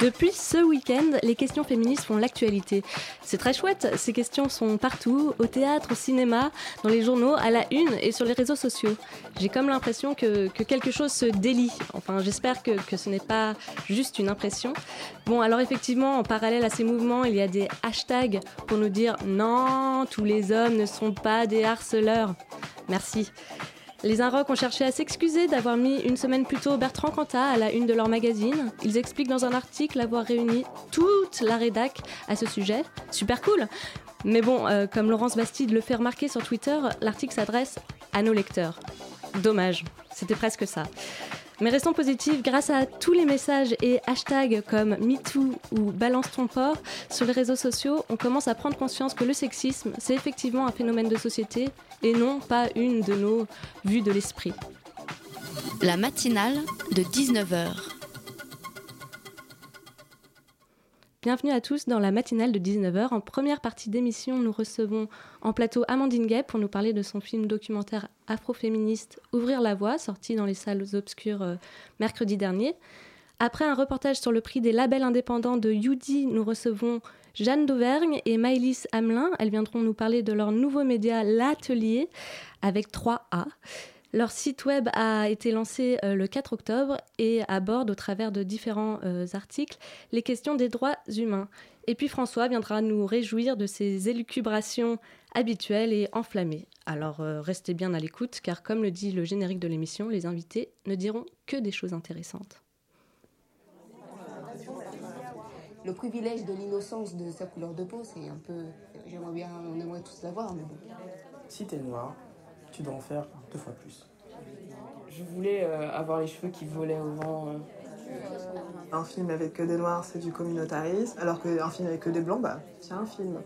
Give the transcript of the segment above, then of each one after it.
Depuis ce week-end, les questions féministes font l'actualité. C'est très chouette, ces questions sont partout, au théâtre, au cinéma, dans les journaux, à la une et sur les réseaux sociaux. J'ai comme l'impression que, que quelque chose se délie. Enfin, j'espère que ce n'est pas juste une impression. Bon, alors effectivement, en parallèle à ces mouvements, il y a des hashtags pour nous dire non, tous les hommes ne sont pas des harceleurs. Merci. Les Inrocks ont cherché à s'excuser d'avoir mis une semaine plus tôt Bertrand Cantat à la une de leur magazine. Ils expliquent dans un article avoir réuni toute la rédac à ce sujet. Super cool Mais bon, euh, comme Laurence Bastide le fait remarquer sur Twitter, l'article s'adresse à nos lecteurs. Dommage, c'était presque ça. Mais restons positifs, grâce à tous les messages et hashtags comme MeToo ou Balance ton port sur les réseaux sociaux, on commence à prendre conscience que le sexisme, c'est effectivement un phénomène de société et non pas une de nos vues de l'esprit. La matinale de 19h. Bienvenue à tous dans la matinale de 19h. En première partie d'émission, nous recevons en plateau Amandine Gay pour nous parler de son film documentaire afroféministe Ouvrir la voie, sorti dans les salles obscures euh, mercredi dernier. Après un reportage sur le prix des labels indépendants de Yudi, nous recevons Jeanne d'Auvergne et Maëlys Hamelin. Elles viendront nous parler de leur nouveau média L'Atelier avec 3A. Leur site web a été lancé euh, le 4 octobre et aborde au travers de différents euh, articles les questions des droits humains. Et puis François viendra nous réjouir de ses élucubrations habituelles et enflammées. Alors euh, restez bien à l'écoute car comme le dit le générique de l'émission, les invités ne diront que des choses intéressantes. le privilège de l'innocence de sa couleur de peau, c'est un peu. J'aimerais bien, on aimerait tous l'avoir, mais bon. Si t'es noir, tu dois en faire deux fois plus. Je voulais euh, avoir les cheveux qui volaient au vent. euh. Un film avec que des noirs, c'est du communautarisme, alors qu'un film avec que des blancs, bah, c'est un film.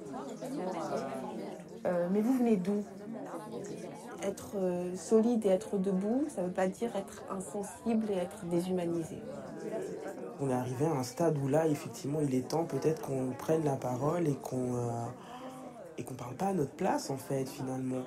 Euh, mais vous venez d'où? Être euh, solide et être debout, ça veut pas dire être insensible et être déshumanisé. On est arrivé à un stade où là, effectivement, il est temps peut-être qu'on prenne la parole et qu'on euh, et qu'on parle pas à notre place, en fait, finalement.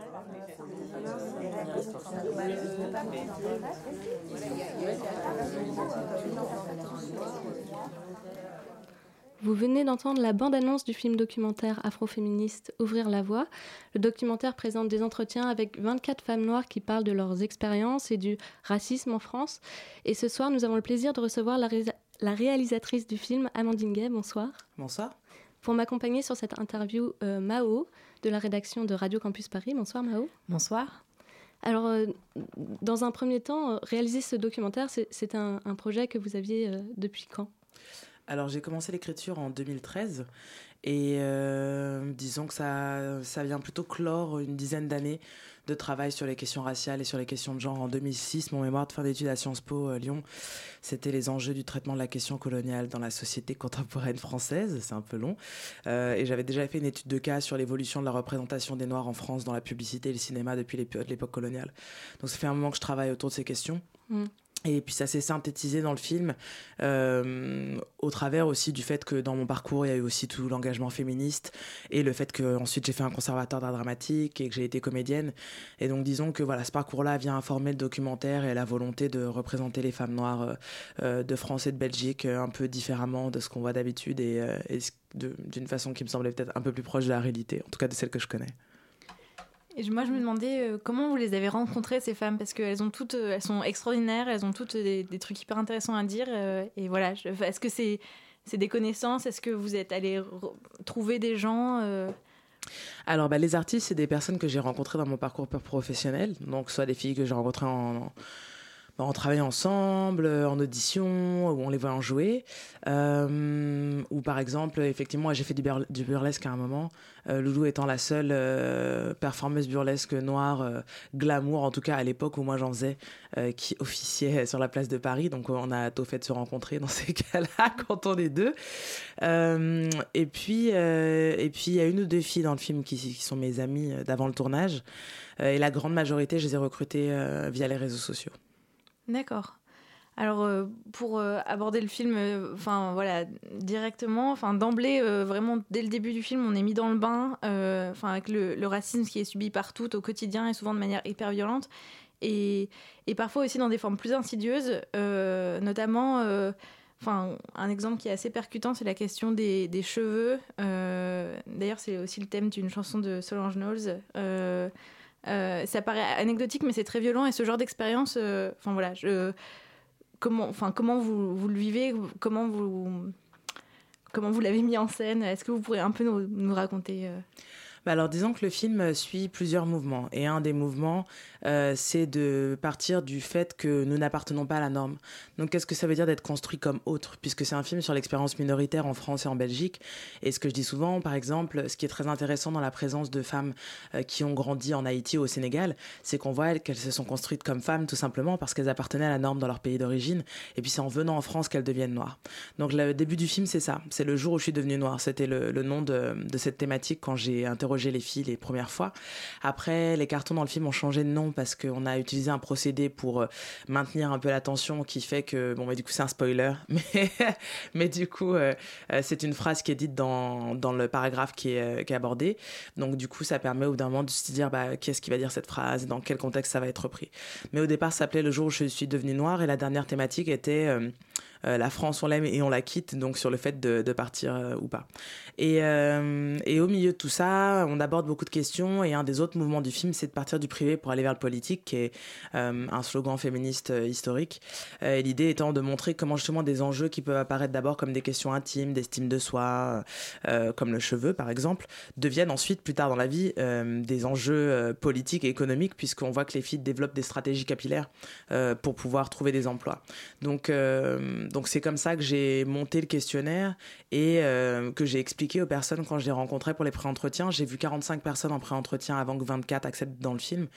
Vous venez d'entendre la bande-annonce du film documentaire afroféministe Ouvrir la voie. Le documentaire présente des entretiens avec 24 femmes noires qui parlent de leurs expériences et du racisme en France. Et ce soir, nous avons le plaisir de recevoir la, réalisatrice du film, Amandine Gay. Bonsoir. Bonsoir. Pour m'accompagner sur cette interview, euh, Mao, de la rédaction de Radio Campus Paris. Bonsoir Mao. Bonsoir. Alors, euh, dans un premier temps, euh, réaliser ce documentaire, c'est- c'est un, un projet que vous aviez euh, depuis quand? Alors j'ai commencé l'écriture en 2013 et euh, disons que ça, ça vient plutôt clore une dizaine d'années de travail sur les questions raciales et sur les questions de genre. En 2006, mon mémoire de fin d'études à Sciences Po euh, Lyon, c'était les enjeux du traitement de la question coloniale dans la société contemporaine française, c'est un peu long. Euh, et j'avais déjà fait une étude de cas sur l'évolution de la représentation des Noirs en France dans la publicité et le cinéma depuis l'épo- l'époque coloniale. Donc ça fait un moment que je travaille autour de ces questions. Mm. Et puis ça s'est synthétisé dans le film euh, au travers aussi du fait que dans mon parcours il y a eu aussi tout l'engagement féministe et le fait que ensuite j'ai fait un conservatoire d'art dramatique et que j'ai été comédienne et donc disons que voilà ce parcours-là vient informer le documentaire et la volonté de représenter les femmes noires euh, euh, de France et de Belgique un peu différemment de ce qu'on voit d'habitude et, et d'une façon qui me semblait peut-être un peu plus proche de la réalité en tout cas de celle que je connais. Et moi, je me demandais euh, comment vous les avez rencontrées, ces femmes, parce qu'elles ont toutes, euh, elles sont extraordinaires, elles ont toutes des, des trucs hyper intéressants à dire. euh, et voilà, est-ce que c'est des connaissances? Est-ce que vous êtes allé trouver des gens euh, Alors, bah, les artistes, c'est des personnes que j'ai rencontrées dans mon parcours professionnel. Donc, soit des filles que j'ai rencontrées en, on travaille ensemble, en audition, où on les voit en jouer. Euh, ou par exemple, effectivement, j'ai fait du, burlesque à un moment, euh, Loulou étant la seule euh, performeuse burlesque noire, euh, glamour, en tout cas à l'époque où moi j'en faisais, euh, qui officiait sur la place de Paris. Donc on a tôt fait de se rencontrer dans ces cas-là quand on est deux. et puis, et puis il y a une ou deux filles dans le film qui sont mes amies d'avant le tournage. et la grande majorité, je les ai recrutées via les réseaux sociaux. D'accord. Alors euh, pour euh, aborder le film, euh, enfin voilà, directement, enfin d'emblée, vraiment dès le début du film, on est mis dans le bain, enfin avec le, le, racisme qui est subi partout au quotidien et souvent de manière hyper violente, et, et parfois aussi dans des formes plus insidieuses, notamment. Enfin, un exemple qui est assez percutant, c'est la question des, des cheveux. D'ailleurs, c'est aussi le thème d'une chanson de Solange Knowles. Ça paraît anecdotique, mais c'est très violent. Et ce genre d'expérience, enfin voilà, comment, vous, le vivez? Comment vous, l'avez mis en scène? Est-ce que vous pourrez un peu nous, nous raconter euh... bah alors disons que le film suit plusieurs mouvements et un des mouvements euh, c'est de partir du fait que nous n'appartenons pas à la norme. Donc qu'est-ce que ça veut dire d'être construit comme autre? Puisque c'est un film sur l'expérience minoritaire en France et en Belgique. Et ce que je dis souvent, par exemple, ce qui est très intéressant dans la présence de femmes euh, qui ont grandi en Haïti ou au Sénégal, c'est qu'on voit qu'elles se sont construites comme femmes tout simplement parce qu'elles appartenaient à la norme dans leur pays d'origine. Et puis c'est en venant en France qu'elles deviennent noires. Donc le début du film, c'est ça. C'est le jour où je suis devenue noire. C'était le, nom de cette thématique quand j'ai interrogé les filles les premières fois. Après, les cartons dans le film ont changé de nom parce qu'on a utilisé un procédé pour euh, maintenir un peu la tension qui fait que, bon, bah, du coup, c'est un spoiler, mais, mais du coup, euh, euh, c'est une phrase qui est dite dans, dans le paragraphe qui est, qui est abordé. Donc, du coup, ça permet au bout d'un moment de se dire, bah, qu'est-ce qui va dire cette phrase, dans quel contexte ça va être repris? Mais au départ, ça s'appelait Le jour où je suis devenue noire et la dernière thématique était la France, on l'aime et on la quitte, donc sur le fait de, partir euh, ou pas. Et, euh, et, au milieu de tout ça, on aborde beaucoup de questions et un des autres mouvements du film, c'est de partir du privé pour aller vers le politique, qui est un slogan féministe historique. L'idée étant de montrer comment justement des enjeux qui peuvent apparaître d'abord comme des questions intimes, d'estime de soi, comme le cheveu par exemple, deviennent ensuite plus tard dans la vie des enjeux politiques et économiques, puisqu'on voit que les filles développent des stratégies capillaires pour pouvoir trouver des emplois. Donc donc c'est comme ça que j'ai monté le questionnaire et euh, que j'ai expliqué aux personnes quand je les rencontrais pour les pré-entretiens. J'ai vu 45 personnes en pré-entretien avant que 24 acceptent dans le film.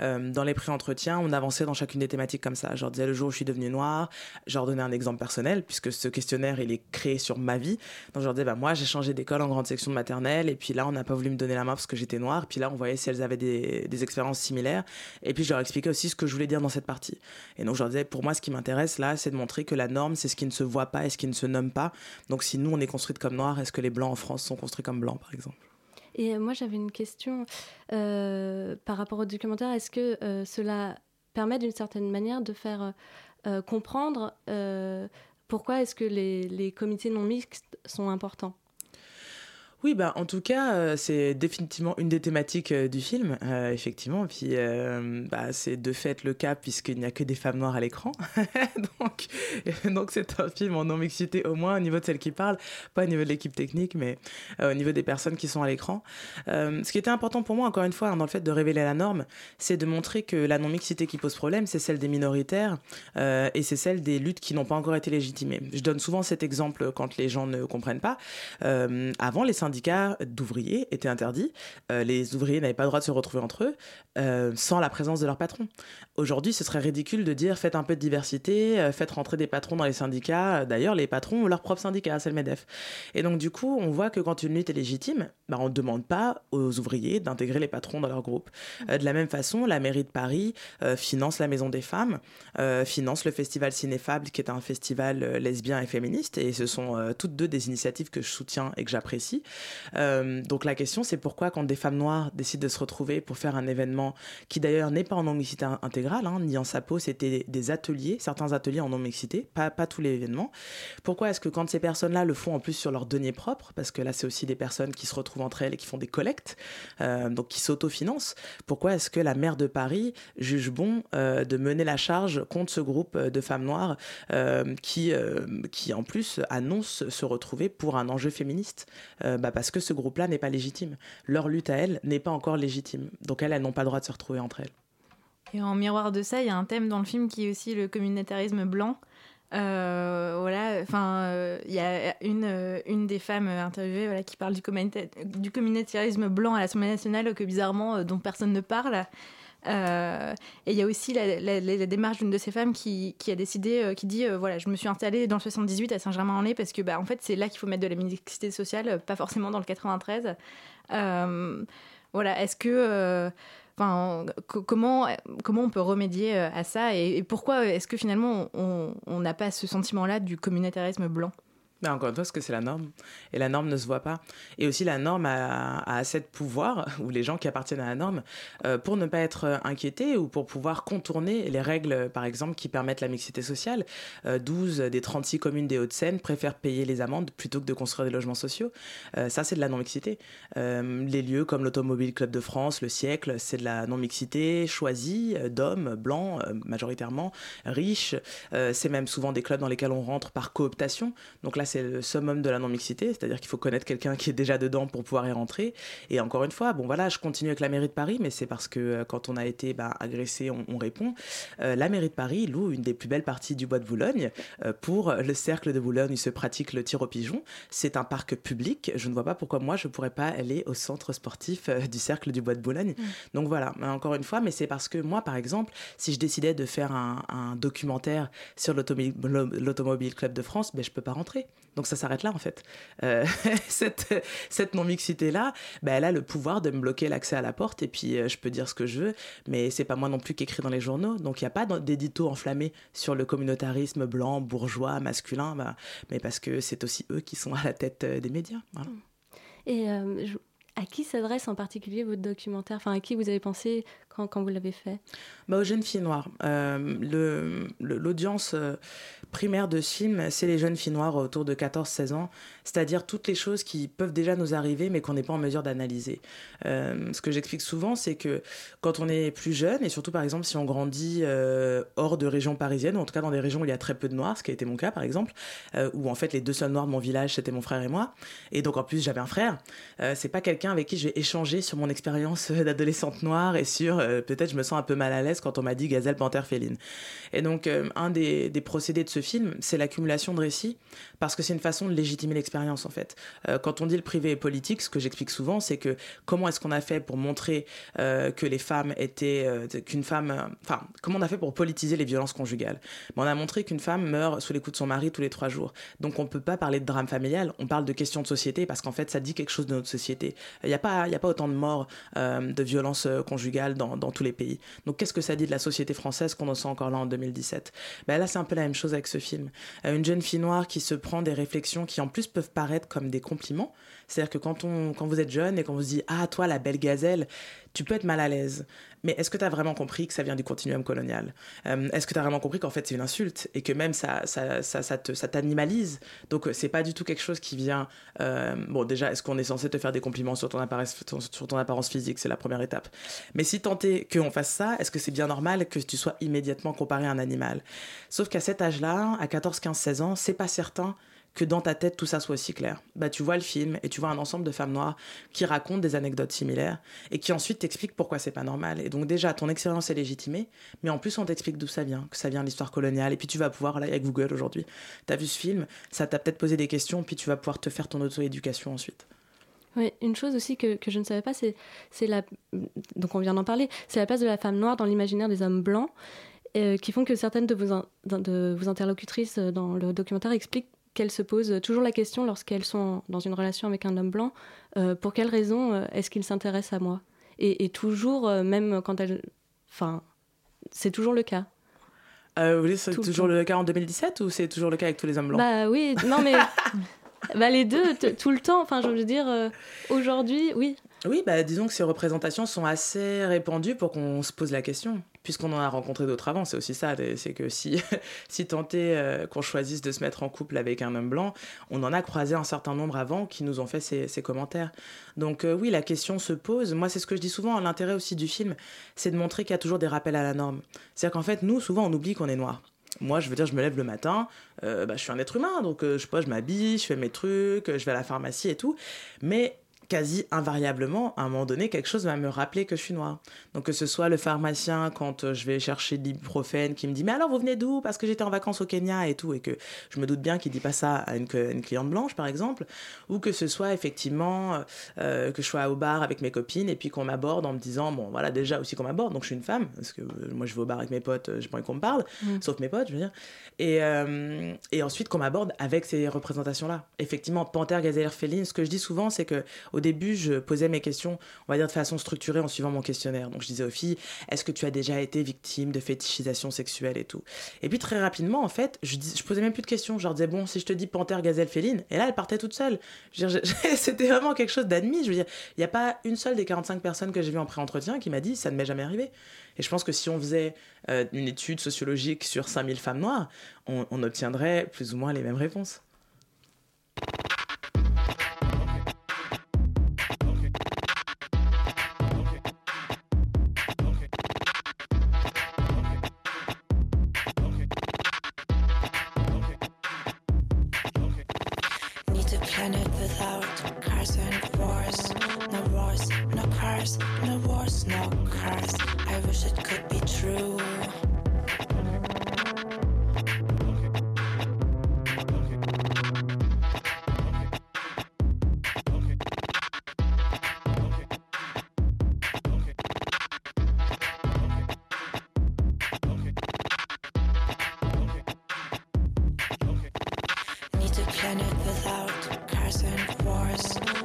Euh, dans les pré-entretiens, on avançait dans chacune des thématiques comme ça. Je leur disais le jour où je suis devenue noire, je leur donnais un exemple personnel puisque ce questionnaire il est créé sur ma vie. Donc je leur disais bah moi j'ai changé d'école en grande section de maternelle et puis là on n'a pas voulu me donner la main parce que j'étais noire. Puis là on voyait si elles avaient des, des expériences similaires et puis je leur expliquais aussi ce que je voulais dire dans cette partie. Et donc je leur disais pour moi ce qui m'intéresse là c'est de montrer que la norme c'est ce qui ne se voit pas et ce qui ne se nomme pas. Donc si nous on est construite comme noire, est-ce que les blancs en France sont construits comme blancs par exemple? Et moi, j'avais une question euh, par rapport au documentaire. Est-ce que euh, cela permet d'une certaine manière de faire euh, comprendre euh, pourquoi est-ce que les comités non mixtes sont importants? Oui, bah, en tout cas, euh, c'est définitivement une des thématiques euh, du film, euh, effectivement. Puis, bah, c'est de fait le cas puisqu'il n'y a que des femmes noires à l'écran. donc, donc, c'est un film en non-mixité au moins au niveau de celles qui parlent, pas au niveau de l'équipe technique, mais au niveau des personnes qui sont à l'écran. Ce qui était important pour moi, encore une fois, hein, dans le fait de révéler la norme, c'est de montrer que la non-mixité qui pose problème, c'est celle des minoritaires et c'est celle des luttes qui n'ont pas encore été légitimées. Je donne souvent cet exemple quand les gens ne comprennent pas. avant, les d'ouvriers étaient interdits. Euh, les ouvriers n'avaient pas le droit de se retrouver entre eux euh, sans la présence de leur patron. Aujourd'hui, ce serait ridicule de dire faites un peu de diversité, euh, faites rentrer des patrons dans les syndicats. D'ailleurs, les patrons ont leur propre syndicat, c'est le MEDEF. Et donc, du coup, on voit que quand une lutte est légitime, bah, on ne demande pas aux ouvriers d'intégrer les patrons dans leur groupe. De la même façon, la mairie de Paris finance la Maison des Femmes, finance le festival Cinéfable, qui est un festival lesbien et féministe. Et ce sont toutes deux des initiatives que je soutiens et que j'apprécie. Euh, donc, la question, c'est pourquoi, quand des femmes noires décident de se retrouver pour faire un événement qui, d'ailleurs, n'est pas en non-mixité intégrale, hein, ni en sapo, c'était des ateliers, certains ateliers en non-mixité, pas, tous les événements. Pourquoi est-ce que quand ces personnes-là le font en plus sur leur denier propre, parce que là, c'est aussi des personnes qui se retrouvent entre elles et qui font des collectes, euh, donc qui s'autofinancent, pourquoi est-ce que la maire de Paris juge bon euh, de mener la charge contre ce groupe de femmes noires qui, qui, en plus, annonce se retrouver pour un enjeu féministe? Euh, bah Parce que ce groupe-là n'est pas légitime. Leur lutte à elles n'est pas encore légitime. Donc elles, elles n'ont pas le droit de se retrouver entre elles. Et en miroir de ça, il y a un thème dans le film qui est aussi le communautarisme blanc. Euh, voilà, enfin, il y a une, des femmes interviewées qui parle du, du communautarisme blanc à l'Assemblée nationale que bizarrement dont personne ne parle. Euh, et il y a aussi la, démarche d'une de ces femmes qui, a décidé, euh, qui dit euh, voilà, je me suis installée dans le 78 à Saint-Germain-en-Laye parce que bah, en fait, c'est là qu'il faut mettre de la mixité sociale, pas forcément dans le 93. voilà, est-ce que. Comment, comment on peut remédier à ça et, pourquoi est-ce que finalement on n'a pas ce sentiment-là du communautarisme blanc? Mais encore une fois, parce que c'est la norme. Et la norme ne se voit pas. Et aussi, la norme a, assez de pouvoir, ou les gens qui appartiennent à la norme, euh, pour ne pas être inquiétés ou pour pouvoir contourner les règles, par exemple, qui permettent la mixité sociale. 12 euh, des 36 communes des Hauts-de-Seine préfèrent payer les amendes plutôt que de construire des logements sociaux. Euh, ça, c'est de la non-mixité. les lieux comme l'Automobile Club de France, le siècle, c'est de la non-mixité choisie d'hommes blancs, majoritairement, riches. c'est même souvent des clubs dans lesquels on rentre par cooptation. Donc là, c'est le summum de la non-mixité, c'est-à-dire qu'il faut connaître quelqu'un qui est déjà dedans pour pouvoir y rentrer. Et encore une fois, bon voilà, je continue avec la mairie de Paris, mais c'est parce que euh, quand on a été bah, agressé, on, répond. Euh, la mairie de Paris loue une des plus belles parties du bois de Boulogne. Euh, pour le cercle de Boulogne, il se pratique le tir au pigeon. C'est un parc public. Je ne vois pas pourquoi moi, je ne pourrais pas aller au centre sportif du cercle du bois de Boulogne. Mm. Donc voilà, encore une fois, mais c'est parce que moi, par exemple, si je décidais de faire un, documentaire sur l'Automobile Club de France, ben, je peux pas rentrer. Donc ça s'arrête là en fait. Euh, cette, non-mixité-là, bah, elle a le pouvoir de me bloquer l'accès à la porte et puis euh, je peux dire ce que je veux, mais c'est pas moi non plus qui écris dans les journaux. Donc il n'y a pas d'édito enflammé sur le communautarisme blanc, bourgeois, masculin, bah, mais parce que c'est aussi eux qui sont à la tête euh, des médias. Et à qui s'adresse en particulier votre documentaire? Enfin, à qui vous avez pensé quand, vous l'avez fait? Bah, Aux jeunes filles noires. L'audience primaire de ce film, c'est les jeunes filles noires autour de 14-16 ans, c'est-à-dire toutes les choses qui peuvent déjà nous arriver mais qu'on n'est pas en mesure d'analyser. Euh, ce que j'explique souvent, c'est que quand on est plus jeune, et surtout par exemple si on grandit euh, hors de régions parisiennes, ou en tout cas dans des régions où il y a très peu de noirs, ce qui a été mon cas par exemple, euh, où en fait les deux seuls noirs de mon village c'était mon frère et moi, et donc en plus j'avais un frère, c'est pas quelqu'un avec qui je vais échanger sur mon expérience d'adolescente noire et sur peut-être je me sens un peu mal à l'aise quand on m'a dit gazelle, panthère, féline. Et donc un des, procédés de ce film, c'est l'accumulation de récits, parce que c'est une façon de légitimer l'expérience en fait. Euh, quand on dit le privé est politique, ce que j'explique souvent, c'est que comment est-ce qu'on a fait pour montrer euh, que les femmes étaient, euh, qu'une femme, enfin, comment on a fait pour politiser les violences conjugales? On a montré qu'une femme meurt sous les coups de son mari tous les trois jours. Donc on ne peut pas parler de drame familial, on parle de questions de société, parce qu'en fait ça dit quelque chose de notre société. Il n'y a, a pas autant de morts de violences conjugales dans, dans, tous les pays. Donc qu'est-ce que ça dit de la société française qu'on en sent encore là en 2017 ben Là c'est un peu la même chose avec ce film. Euh, une jeune fille noire qui se prend des réflexions qui en plus peuvent paraître comme des compliments. C'est-à-dire que quand, on, quand vous êtes jeune et qu'on vous dit Ah, toi, la belle gazelle, tu peux être mal à l'aise. Mais est-ce que tu as vraiment compris que ça vient du continuum colonial? Euh, Est-ce que tu as vraiment compris qu'en fait c'est une insulte et que même ça, ça, ça, ça t'animalise? Donc euh, c'est pas du tout quelque chose qui vient. bon, déjà, est-ce qu'on est censé te faire des compliments sur ton apparence, sur ton apparence physique? C'est la première étape. Mais si tant est qu'on fasse ça, est-ce que c'est bien normal que tu sois immédiatement comparé à un animal? Sauf qu'à cet âge-là, à 14, 15, 16 ans, c'est pas certain que dans ta tête tout ça soit aussi clair. Bah tu vois le film et tu vois un ensemble de femmes noires qui racontent des anecdotes similaires et qui ensuite t'expliquent pourquoi c'est pas normal. Et donc déjà ton expérience est légitimée, mais en plus on t'explique d'où ça vient, que ça vient de l'histoire coloniale. Et puis tu vas pouvoir là avec Google aujourd'hui, t'as vu ce film, ça t'a peut-être posé des questions, puis tu vas pouvoir te faire ton auto-éducation ensuite. Oui, une chose aussi que, que je ne savais pas, c'est la donc on vient d'en parler, c'est la place de la femme noire dans l'imaginaire des hommes blancs. Euh, qui font que certaines de vos, interlocutrices euh, dans le documentaire expliquent qu'elles se posent toujours la question lorsqu'elles sont dans une relation avec un homme blanc, euh, pour quelle raison euh, est-ce qu'il s'intéresse à moi? Et, toujours, euh, même quand elles... Enfin, c'est toujours le cas. vous voulez c'est toujours le, cas en 2017 ou c'est toujours le cas avec tous les hommes blancs? Bah oui, non mais... bah les deux, tout le temps. Enfin, je veux dire, aujourd'hui, oui. Oui, bah disons que ces représentations sont assez répandues pour qu'on se pose la question puisqu'on en a rencontré d'autres avant, c'est aussi ça, c'est que si, si tenté euh, qu'on choisisse de se mettre en couple avec un homme blanc, on en a croisé un certain nombre avant qui nous ont fait ces, ces commentaires. Donc euh, oui, la question se pose. Moi, c'est ce que je dis souvent, l'intérêt aussi du film, c'est de montrer qu'il y a toujours des rappels à la norme. C'est-à-dire qu'en fait, nous, souvent, on oublie qu'on est noir. Moi, je veux dire, je me lève le matin, euh, bah, je suis un être humain, donc je sais pas, je m'habille, je fais mes trucs, je vais à la pharmacie et tout. Mais quasi invariablement, à un moment donné, quelque chose va me rappeler que je suis noire. Donc que ce soit le pharmacien quand euh, je vais chercher l'ibuprofène qui me dit mais alors vous venez d'où? Parce que j'étais en vacances au Kenya et tout et que je me doute bien qu'il dit pas ça à une, une, cliente blanche par exemple. Ou que ce soit effectivement euh, que je sois au bar avec mes copines et puis qu'on m'aborde en me disant bon voilà déjà aussi qu'on m'aborde. Donc je suis une femme parce que euh, moi je vais au bar avec mes potes j'ai pas envie qu'on me parle mm. sauf mes potes je veux dire. Et, euh, et ensuite qu'on m'aborde avec ces représentations là effectivement panthère gazelle féline ce que je dis souvent c'est que au début, je posais mes questions, on va dire de façon structurée en suivant mon questionnaire. Donc je disais aux filles, est-ce que tu as déjà été victime de fétichisation sexuelle et tout? Et puis très rapidement, en fait, je, dis, posais même plus de questions. Je leur disais, bon, si je te dis panthère, gazelle, féline, et là, elle partait toute seule. C'était vraiment quelque chose d'admis. Je veux dire, il n'y a pas une seule des 45 personnes que j'ai vues en pré-entretien qui m'a dit, ça ne m'est jamais arrivé. Et je pense que si on faisait euh, une étude sociologique sur 5000 femmes noires, on obtiendrait plus ou moins les mêmes réponses. planet without cars and wars.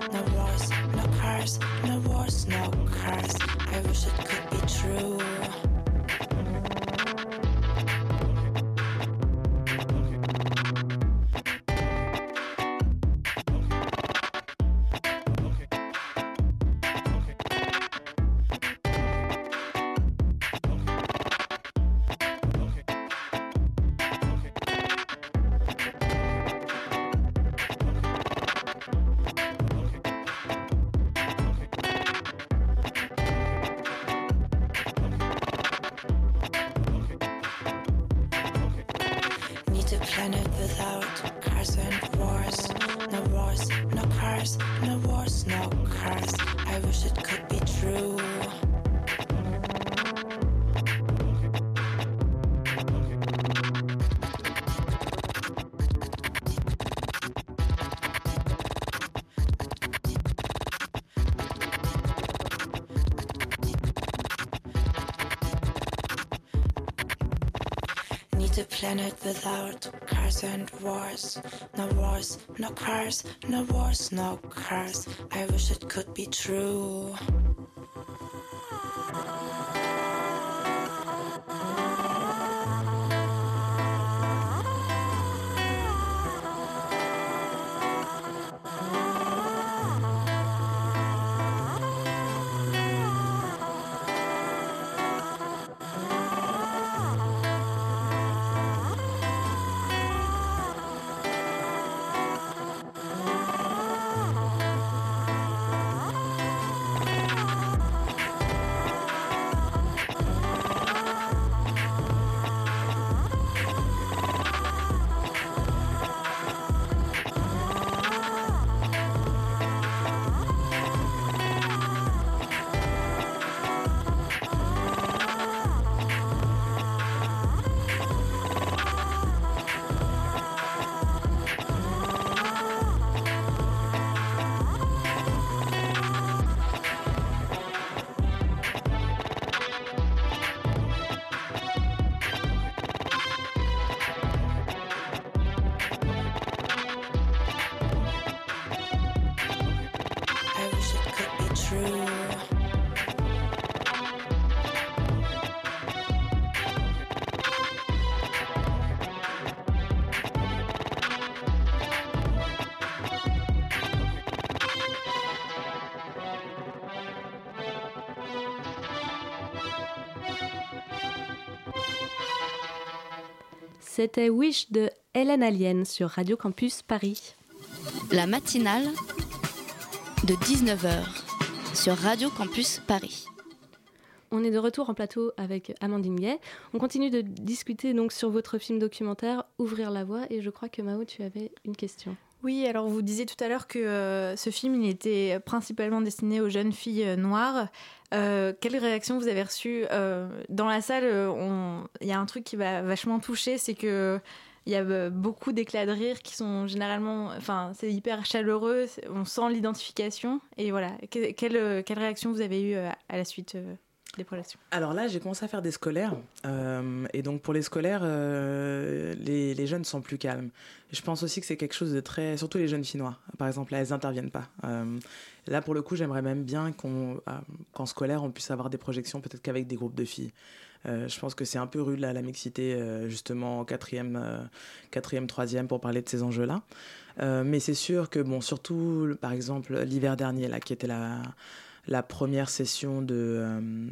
Planet without cars and wars. No wars, no cars, no wars, no cars. I wish it could be true. C'était Wish de Hélène Alien sur Radio Campus Paris. La matinale de 19h sur Radio Campus Paris. On est de retour en plateau avec Amandine Gay. On continue de discuter donc sur votre film documentaire Ouvrir la voie et je crois que Mao tu avais une question. Oui, alors vous disiez tout à l'heure que euh, ce film il était principalement destiné aux jeunes filles euh, noires. Euh, quelle réaction vous avez reçue Dans la salle, il y a un truc qui va vachement toucher, c'est que il y a beaucoup d'éclats de rire qui sont généralement, enfin, c'est hyper chaleureux, on sent l'identification. Et voilà, quelle, quelle réaction vous avez eue à la suite Alors là, j'ai commencé à faire des scolaires. Euh, et donc pour les scolaires, euh, les, jeunes sont plus calmes. je pense aussi que c'est quelque chose de très... Surtout les jeunes finnois, par exemple, là, elles n'interviennent pas. Euh, là, pour le coup, j'aimerais même bien qu'en scolaire, on puisse avoir des projections peut-être qu'avec des groupes de filles. je pense que c'est un peu rude là, la mixité, justement, en quatrième, quatrième, troisième, pour parler de ces enjeux-là. mais c'est sûr que, bon, surtout, par exemple, l'hiver dernier, là, qui était la la première session de, euh,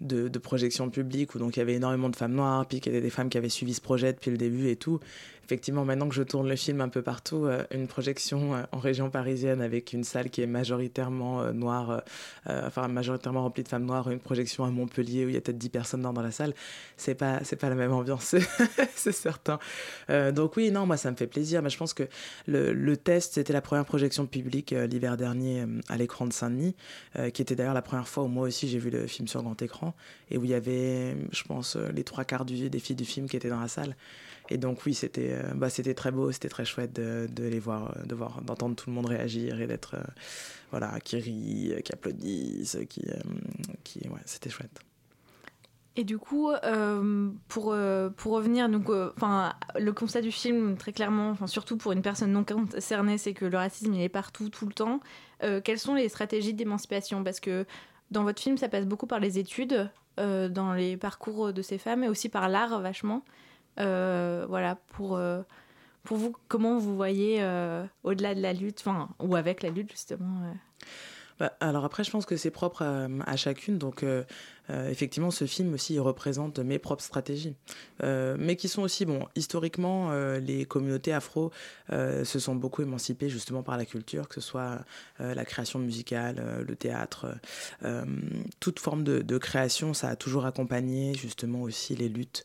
de, projection publique où donc il y avait énormément de femmes noires, puis qu'il y avait des femmes qui avaient suivi ce projet depuis le début et tout effectivement, maintenant que je tourne le film un peu partout, euh, une projection euh, en région parisienne avec une salle qui est majoritairement euh, noire, enfin majoritairement remplie de femmes noires, une projection à Montpellier où il y a peut-être 10 personnes dans, dans la salle, c'est pas c'est pas la même ambiance, c'est certain. donc oui, non, moi ça me fait plaisir, mais je pense que le, test, c'était la première projection publique l'hiver dernier à l'écran de Saint-Denis, qui était d'ailleurs la première fois où moi aussi j'ai vu le film sur grand écran et où il y avait, je pense, les trois quarts du, des filles du film qui étaient dans la salle. Et donc oui, c'était euh, bah, c'était très beau, c'était très chouette de, les voir, euh, de voir, d'entendre tout le monde réagir et d'être euh, voilà, qui rit, qui applaudissent, qui, qui ouais, c'était chouette. Et du coup, pour, pour revenir, donc, le constat du film, très clairement, surtout pour une personne non concernée, c'est que le racisme, il est partout, tout le temps. quelles sont les stratégies d'émancipation? Parce que dans votre film, ça passe beaucoup par les études, dans les parcours de ces femmes, et aussi par l'art, vachement. Euh, voilà, pour, euh, pour vous, comment vous voyez euh, au-delà de la lutte, enfin, ou avec la lutte justement bah, alors après, je pense que c'est propre à, chacune. Donc effectivement, ce film aussi il représente mes propres stratégies, mais qui sont aussi bon. Historiquement, les communautés afro se sont beaucoup émancipées justement par la culture, que ce soit la création musicale, le théâtre, toute forme de, création, ça a toujours accompagné justement aussi les luttes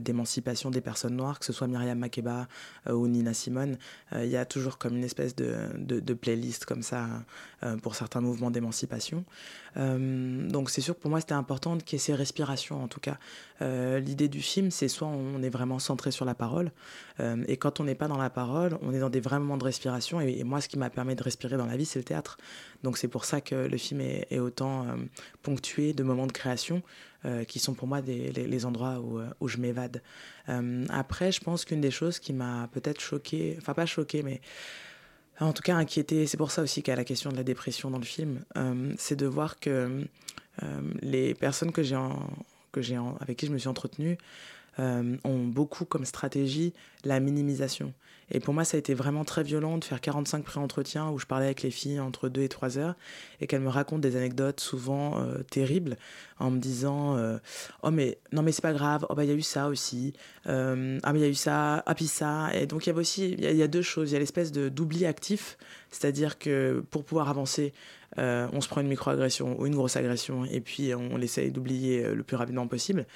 d'émancipation des personnes noires, que ce soit Myriam Makeba euh, ou Nina Simone. Euh, il y a toujours comme une espèce de, de, playlist comme ça pour certains mouvements d'émancipation. donc c'est sûr que pour moi c'était important qu'il y ait ces respirations en tout cas. L'idée du film c'est soit on est vraiment centré sur la parole et quand on n'est pas dans la parole on est dans des vrais moments de respiration et, moi ce qui m'a permis de respirer dans la vie c'est le théâtre. Donc c'est pour ça que le film est, autant ponctué de moments de création euh, qui sont pour moi les, endroits où, euh, je m'évade. Euh, après, je pense qu'une des choses qui m'a peut-être choqué, enfin pas choqué, mais en tout cas inquiété, c'est pour ça aussi qu'il y a la question de la dépression dans le film, c'est de voir que les personnes que j'ai avec qui je me suis entretenue ont beaucoup comme stratégie la minimisation. Et pour moi, ça a été vraiment très violent de faire 45 pré-entretiens où je parlais avec les filles entre 2 et 3 heures et qu'elles me racontent des anecdotes souvent euh, terribles en me disant euh, Oh, mais non, mais c'est pas grave, oh, bah, il y a eu ça aussi, euh, ah, mais il y a eu ça, ah, puis ça. Et donc, il y a aussi, il y, a deux choses. Il y a l'espèce d'oubli actif, c'est-à-dire que pour pouvoir avancer, on se prend une microagression ou une grosse agression et puis on, on essaye d'oublier le plus rapidement possible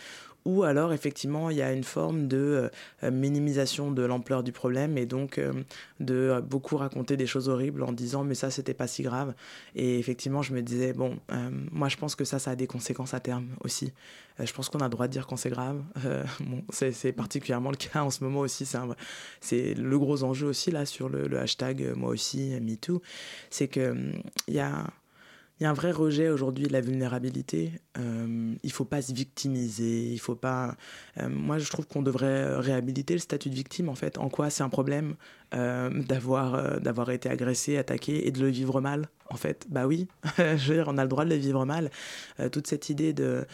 ou alors effectivement il y a une forme de euh, minimisation de l'ampleur du problème et donc euh, de beaucoup raconter des choses horribles en disant mais ça c'était pas si grave. Et effectivement je me disais bon euh, moi je pense que ça ça a des conséquences à terme aussi. Je pense qu'on a le droit de dire quand c'est grave. C'est particulièrement le cas en ce moment aussi. C'est le gros enjeu aussi là sur le, hashtag moi aussi MeToo. C'est que il y a il y a un vrai rejet aujourd'hui de la vulnérabilité. Euh, il faut pas se victimiser. Il faut pas. Euh, moi, je trouve qu'on devrait réhabiliter le statut de victime. En fait, en quoi c'est un problème euh, d'avoir euh, d'avoir été agressé, attaqué et de le vivre mal. En fait, bah oui. je veux dire, on a le droit de le vivre mal. toute cette idée de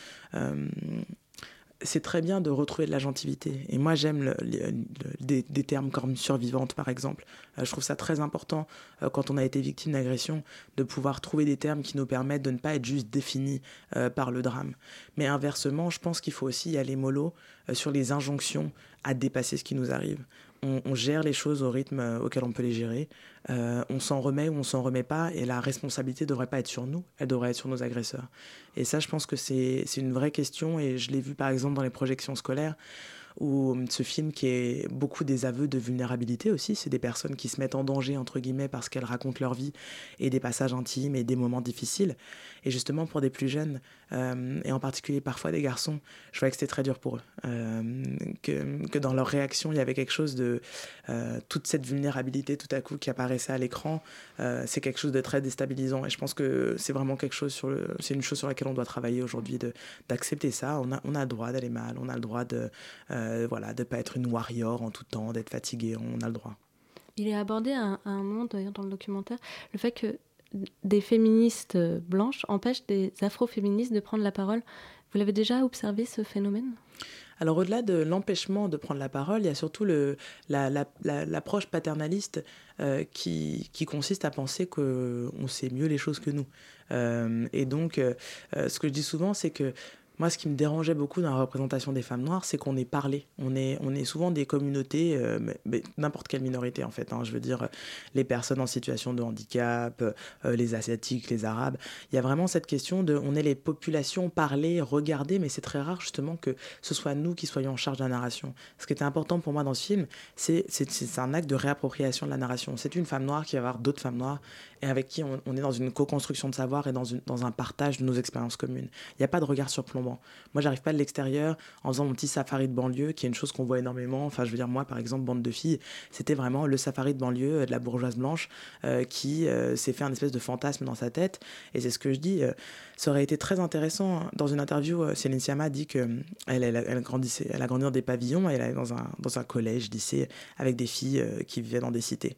c'est très bien de retrouver de la gentilité. Et moi, j'aime des, termes comme survivante, par exemple. Euh, je trouve ça très important, euh, quand on a été victime d'agression, de pouvoir trouver des termes qui nous permettent de ne pas être juste définis euh, par le drame. Mais inversement, je pense qu'il faut aussi y aller mollo sur les injonctions à dépasser ce qui nous arrive on, gère les choses au rythme euh, auquel on peut les gérer. Euh, on s'en remet ou on s'en remet pas, et la responsabilité devrait pas être sur nous, elle devrait être sur nos agresseurs. Et ça, je pense que c'est une vraie question, et je l'ai vu par exemple dans les projections scolaires, ou ce film qui est beaucoup des aveux de vulnérabilité aussi. C'est des personnes qui se mettent en danger, entre guillemets, parce qu'elles racontent leur vie et des passages intimes et des moments difficiles. Et justement, pour des plus jeunes, euh, et en particulier parfois des garçons, je voyais que c'était très dur pour eux. Euh, que, dans leur réaction, il y avait quelque chose de... Euh, toute cette vulnérabilité tout à coup qui apparaissait à l'écran, c'est quelque chose de très déstabilisant. Et je pense que c'est vraiment quelque chose sur le... C'est une chose sur laquelle on doit travailler aujourd'hui, d'accepter ça. On a, on a le droit d'aller mal, on a le droit de ne voilà, de pas être une warrior en tout temps, d'être fatigué, on a le droit. Il est abordé à un moment d'ailleurs dans le documentaire le fait que des féministes blanches empêchent des afroféministes de prendre la parole. Vous l'avez déjà observé ce phénomène? Alors au-delà de l'empêchement de prendre la parole, il y a surtout l'approche la, la, paternaliste euh, qui, consiste à penser qu'on sait mieux les choses que nous. Euh, et donc, euh, ce que je dis souvent, c'est que moi, ce qui me dérangeait beaucoup dans la représentation des femmes noires, c'est qu'on est parlé. On est, on est souvent des communautés, euh, n'importe quelle minorité en fait. Hein. je veux dire, les personnes en situation de handicap, euh, les asiatiques, les arabes. Il y a vraiment cette question de, on est les populations parlées, regardées, mais c'est très rare justement que ce soit nous qui soyons en charge de la narration. Ce qui était important pour moi dans ce film, c'est un acte de réappropriation de la narration. C'est une femme noire qui va voir d'autres femmes noires et avec qui on, est dans une co-construction de savoir et dans, un partage de nos expériences communes. Il n'y a pas de regard surplombant. Moi, j'arrive pas de l'extérieur en faisant mon petit safari de banlieue, qui est une chose qu'on voit énormément. Enfin, je veux dire, moi, par exemple, bande de filles, c'était vraiment le safari de banlieue euh, de la bourgeoise blanche euh, qui euh, s'est fait un espèce de fantasme dans sa tête. Et c'est ce que je dis. ça aurait été très intéressant. Hein. Dans une interview, Céline Sciamma dit que elle, elle, grandissait, elle a grandi dans des pavillons et elle est dans un collège, lycée, avec des filles qui vivaient dans des cités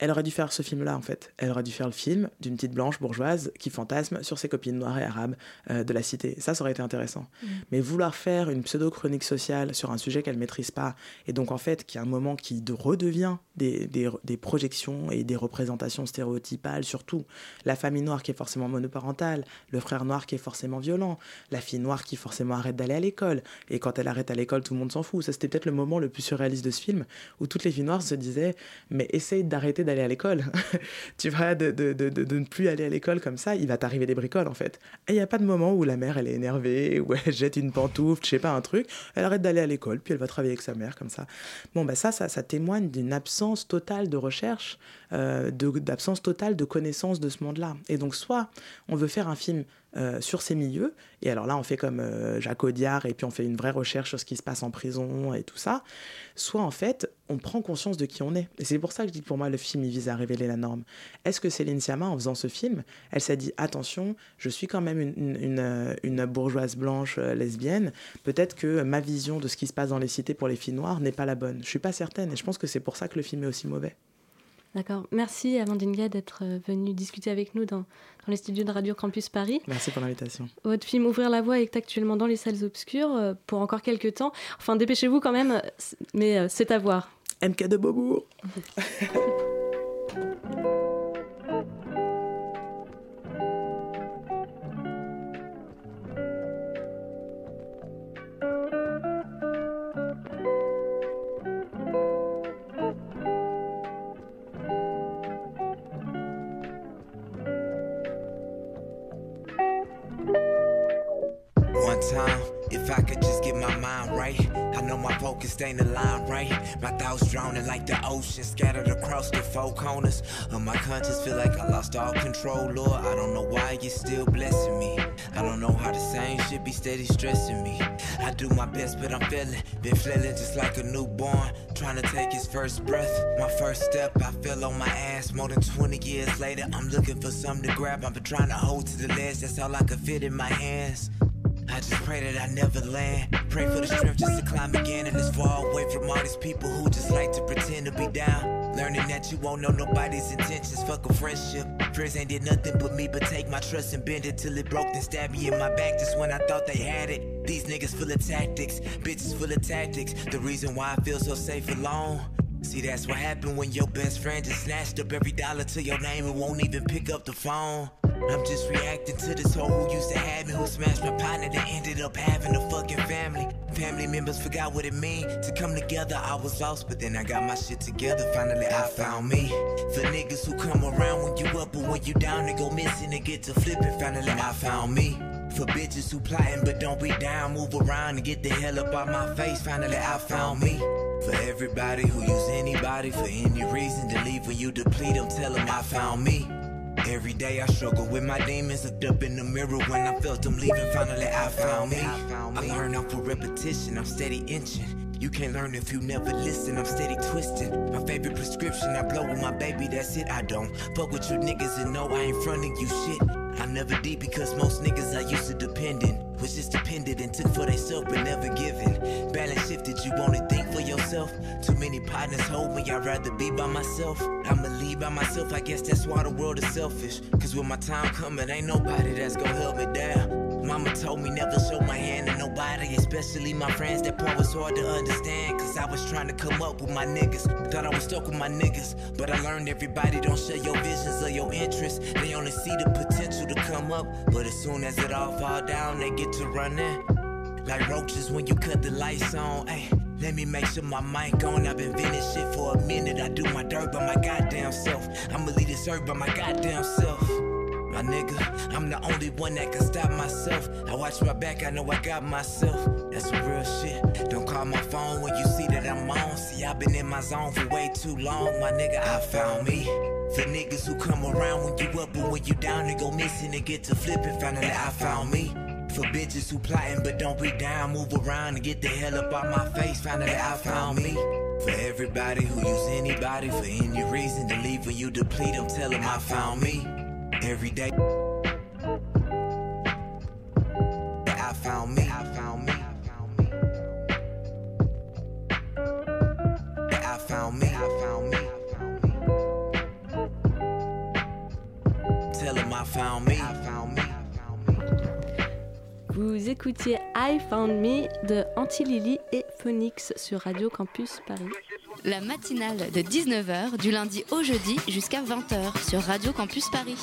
elle aurait dû faire ce film-là, en fait. Elle aurait dû faire le film d'une petite blanche bourgeoise qui fantasme sur ses copines noires et arabes euh, de la cité. Ça, ça aurait été intéressant. Mm. Mais vouloir faire une pseudo-chronique sociale sur un sujet qu'elle maîtrise pas, et donc, en fait, qui a un moment qui redevient des, des, des, projections et des représentations stéréotypales, surtout la famille noire qui est forcément monoparentale, le frère noir qui est forcément violent, la fille noire qui forcément arrête d'aller à l'école. Et quand elle arrête à l'école, tout le monde s'en fout. Ça, c'était peut-être le moment le plus surréaliste de ce film, où toutes les filles noires se disaient, mais essaye d'arrêter à l'école. tu vas de, de, de, de, ne plus aller à l'école comme ça, il va t'arriver des bricoles en fait. Et il n'y a pas de moment où la mère elle est énervée, ou elle jette une pantoufle, je sais pas, un truc, elle arrête d'aller à l'école, puis elle va travailler avec sa mère comme ça. Bon, bah ça, ça, ça témoigne d'une absence totale de recherche, euh, d'absence totale de connaissance de ce monde-là. Et donc, soit on veut faire un film euh, sur ces milieux. Et alors là, on fait comme euh, Jacques Audiard et puis on fait une vraie recherche sur ce qui se passe en prison et tout ça. Soit en fait, on prend conscience de qui on est. Et c'est pour ça que je dis que pour moi, le film, il vise à révéler la norme. Est-ce que Céline Sciamma, en faisant ce film, elle s'est dit attention, je suis quand même une, bourgeoise blanche euh, lesbienne. Peut-être que ma vision de ce qui se passe dans les cités pour les filles noires n'est pas la bonne. Je suis pas certaine. Et je pense que c'est pour ça que le film est aussi mauvais. D'accord. Merci Amandine Gay d'être euh, venue discuter avec nous dans, dans, les studios de Radio Campus Paris. Merci pour l'invitation. Votre film Ouvrir la voie est actuellement dans les salles obscures euh, pour encore quelques temps. Enfin, dépêchez-vous quand même, mais euh, c'est à voir. MK de Beaubourg ain't the line right. My thoughts drowning like the ocean, scattered across the four corners of my conscience. Feel like I lost all control, Lord. I don't know why you're still blessing me. I don't know how the same shit be steady stressing me. I do my best, but I'm feeling, been feeling just like a newborn, trying to take his first breath. My first step, I fell on my ass. More than 20 years later, I'm looking for something to grab. I've been trying to hold to the ledge, that's all I could fit in my hands. I just pray that I never land. Pray for the strength just to climb again and this far away from all these people who just like to pretend to be down. Learning that you won't know nobody's intentions. Fuck a friendship. Friends ain't did nothing but me, but take my trust and bend it till it broke, then stab me in my back just when I thought they had it. These niggas full of tactics, bitches full of tactics. The reason why I feel so safe alone. See, that's what happened when your best friend just snatched up every dollar to your name and won't even pick up the phone. I'm just reacting to this hoe who used to have me, who smashed my partner that ended up having a fucking family. Family members forgot what it mean to come together. I was lost, but then I got my shit together. Finally, I found me. For niggas who come around when you up, but when you down, they go missing and get to flipping. Finally, I found me. For bitches who plotting but don't be down, move around and get the hell up out my face. Finally, I found me. For everybody who use anybody for any reason to leave when you deplete them, tell them I found me. Every day I struggle with my demons, looked up in the mirror when I felt them leaving. Finally, I found me. I learned off for repetition, I'm steady inching. You can't learn if you never listen, I'm steady twisting. My favorite prescription, I blow with my baby, that's it. I don't fuck with you niggas and know I ain't fronting you shit. I never deep because most niggas I used to dependent was just dependent and took for theyself but never given. Balance shifted, you wanna think for yourself. Too many partners hold me, I'd rather be by myself. I'ma leave by myself, I guess that's why the world is selfish. Cause when my time coming, ain't nobody that's gonna help me down. Mama told me never show my hand to nobody, especially my friends. That part was hard to understand, cause I was trying to come up with my niggas. Thought I was stuck with my niggas, but I learned everybody don't share your visions or your interests. They only see the potential to come up, but as soon as it all fall down, they get to running. Like roaches when you cut the lights on, ayy. Let me make sure my mic on. I've been venting shit for a minute. I do my dirt by my goddamn self. I'ma lead this earth by my goddamn self. My nigga, I'm the only one that can stop myself. I watch my back, I know I got myself. That's some real shit. Don't call my phone when you see that I'm on. See, I've been in my zone for way too long. My nigga, I found me. For niggas who come around when you up and when you down, they go missing and get to flipping. Finally, I found me. For bitches who plotting but don't be down, move around and get the hell up out my face. Finally, I found me. For everybody who use anybody for any reason to leave when you deplete them, tell them I found me. Vous écoutiez I Found Me de Antilili et Phoenix sur Radio Campus Paris. La matinale de 19h du lundi au jeudi jusqu'à 20h sur Radio Campus Paris.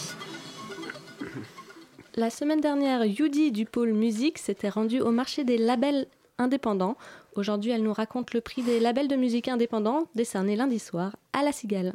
La semaine dernière, Yudi du pôle musique s'était rendue au marché des labels indépendants. Aujourd'hui, elle nous raconte le prix des labels de musique indépendants décerné lundi soir à la Cigale.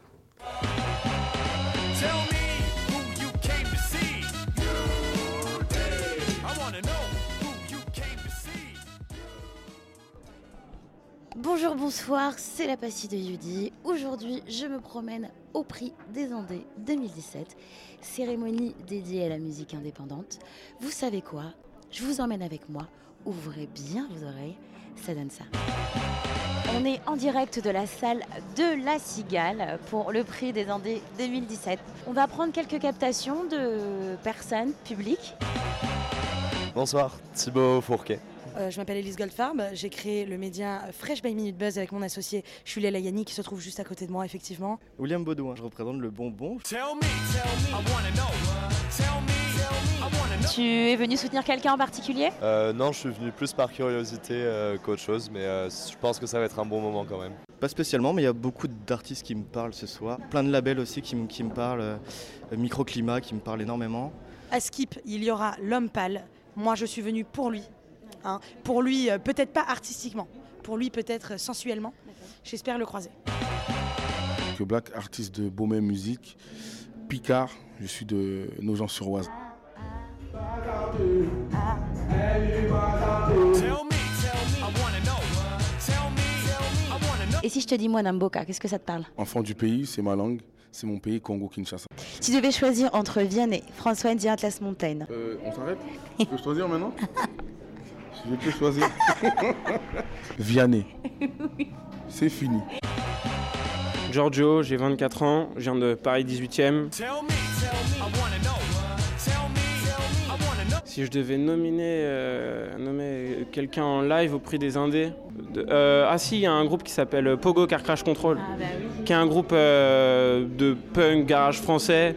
Bonjour, bonsoir, c'est la Passie de Yudi. Aujourd'hui, je me promène au prix des Andés 2017, cérémonie dédiée à la musique indépendante. Vous savez quoi? Je vous emmène avec moi, ouvrez bien vos oreilles, ça donne ça. On est en direct de la salle de la Cigale pour le prix des Andés 2017. On va prendre quelques captations de personnes publiques. Bonsoir, Thibaut Fourquet. Euh, je m'appelle Elise Goldfarb, j'ai créé le média Fresh by Minute Buzz avec mon associé Julia Layani qui se trouve juste à côté de moi effectivement. William Baudouin, je représente le bonbon. Tu es venu soutenir quelqu'un en particulier? Euh, non, je suis venu plus par curiosité euh, qu'autre chose, mais euh, je pense que ça va être un bon moment quand même. Pas spécialement, mais il y a beaucoup d'artistes qui me parlent ce soir. Plein de labels aussi qui, me- qui me parlent. Microclimat qui me parle énormément. À Skip, il y aura l'homme pâle. Moi, je suis venue pour lui. Hein. Pour lui, euh, peut-être pas artistiquement. Pour lui, peut-être sensuellement. J'espère le croiser. Black, artiste de Beaumet Musique, Picard, je suis de Nogent-sur-Oise. Et si je te dis moi Namboka, qu'est-ce que ça te parle? Enfant du pays, c'est ma langue, c'est mon pays, Congo-Kinshasa. Si tu devais choisir entre Vianney, François Ndiaye Atlas Montaigne, Euh, on s'arrête? Je peux choisir maintenant? Je peux choisir. Vianney. C'est fini. Giorgio, j'ai 24 ans, je viens de Paris 18e. Si je devais nominer, euh, nommer quelqu'un en live au prix des Indés, de- euh, ah si, il y a un groupe qui s'appelle Pogo Car Crash Control, qui est un groupe euh, de punk garage français,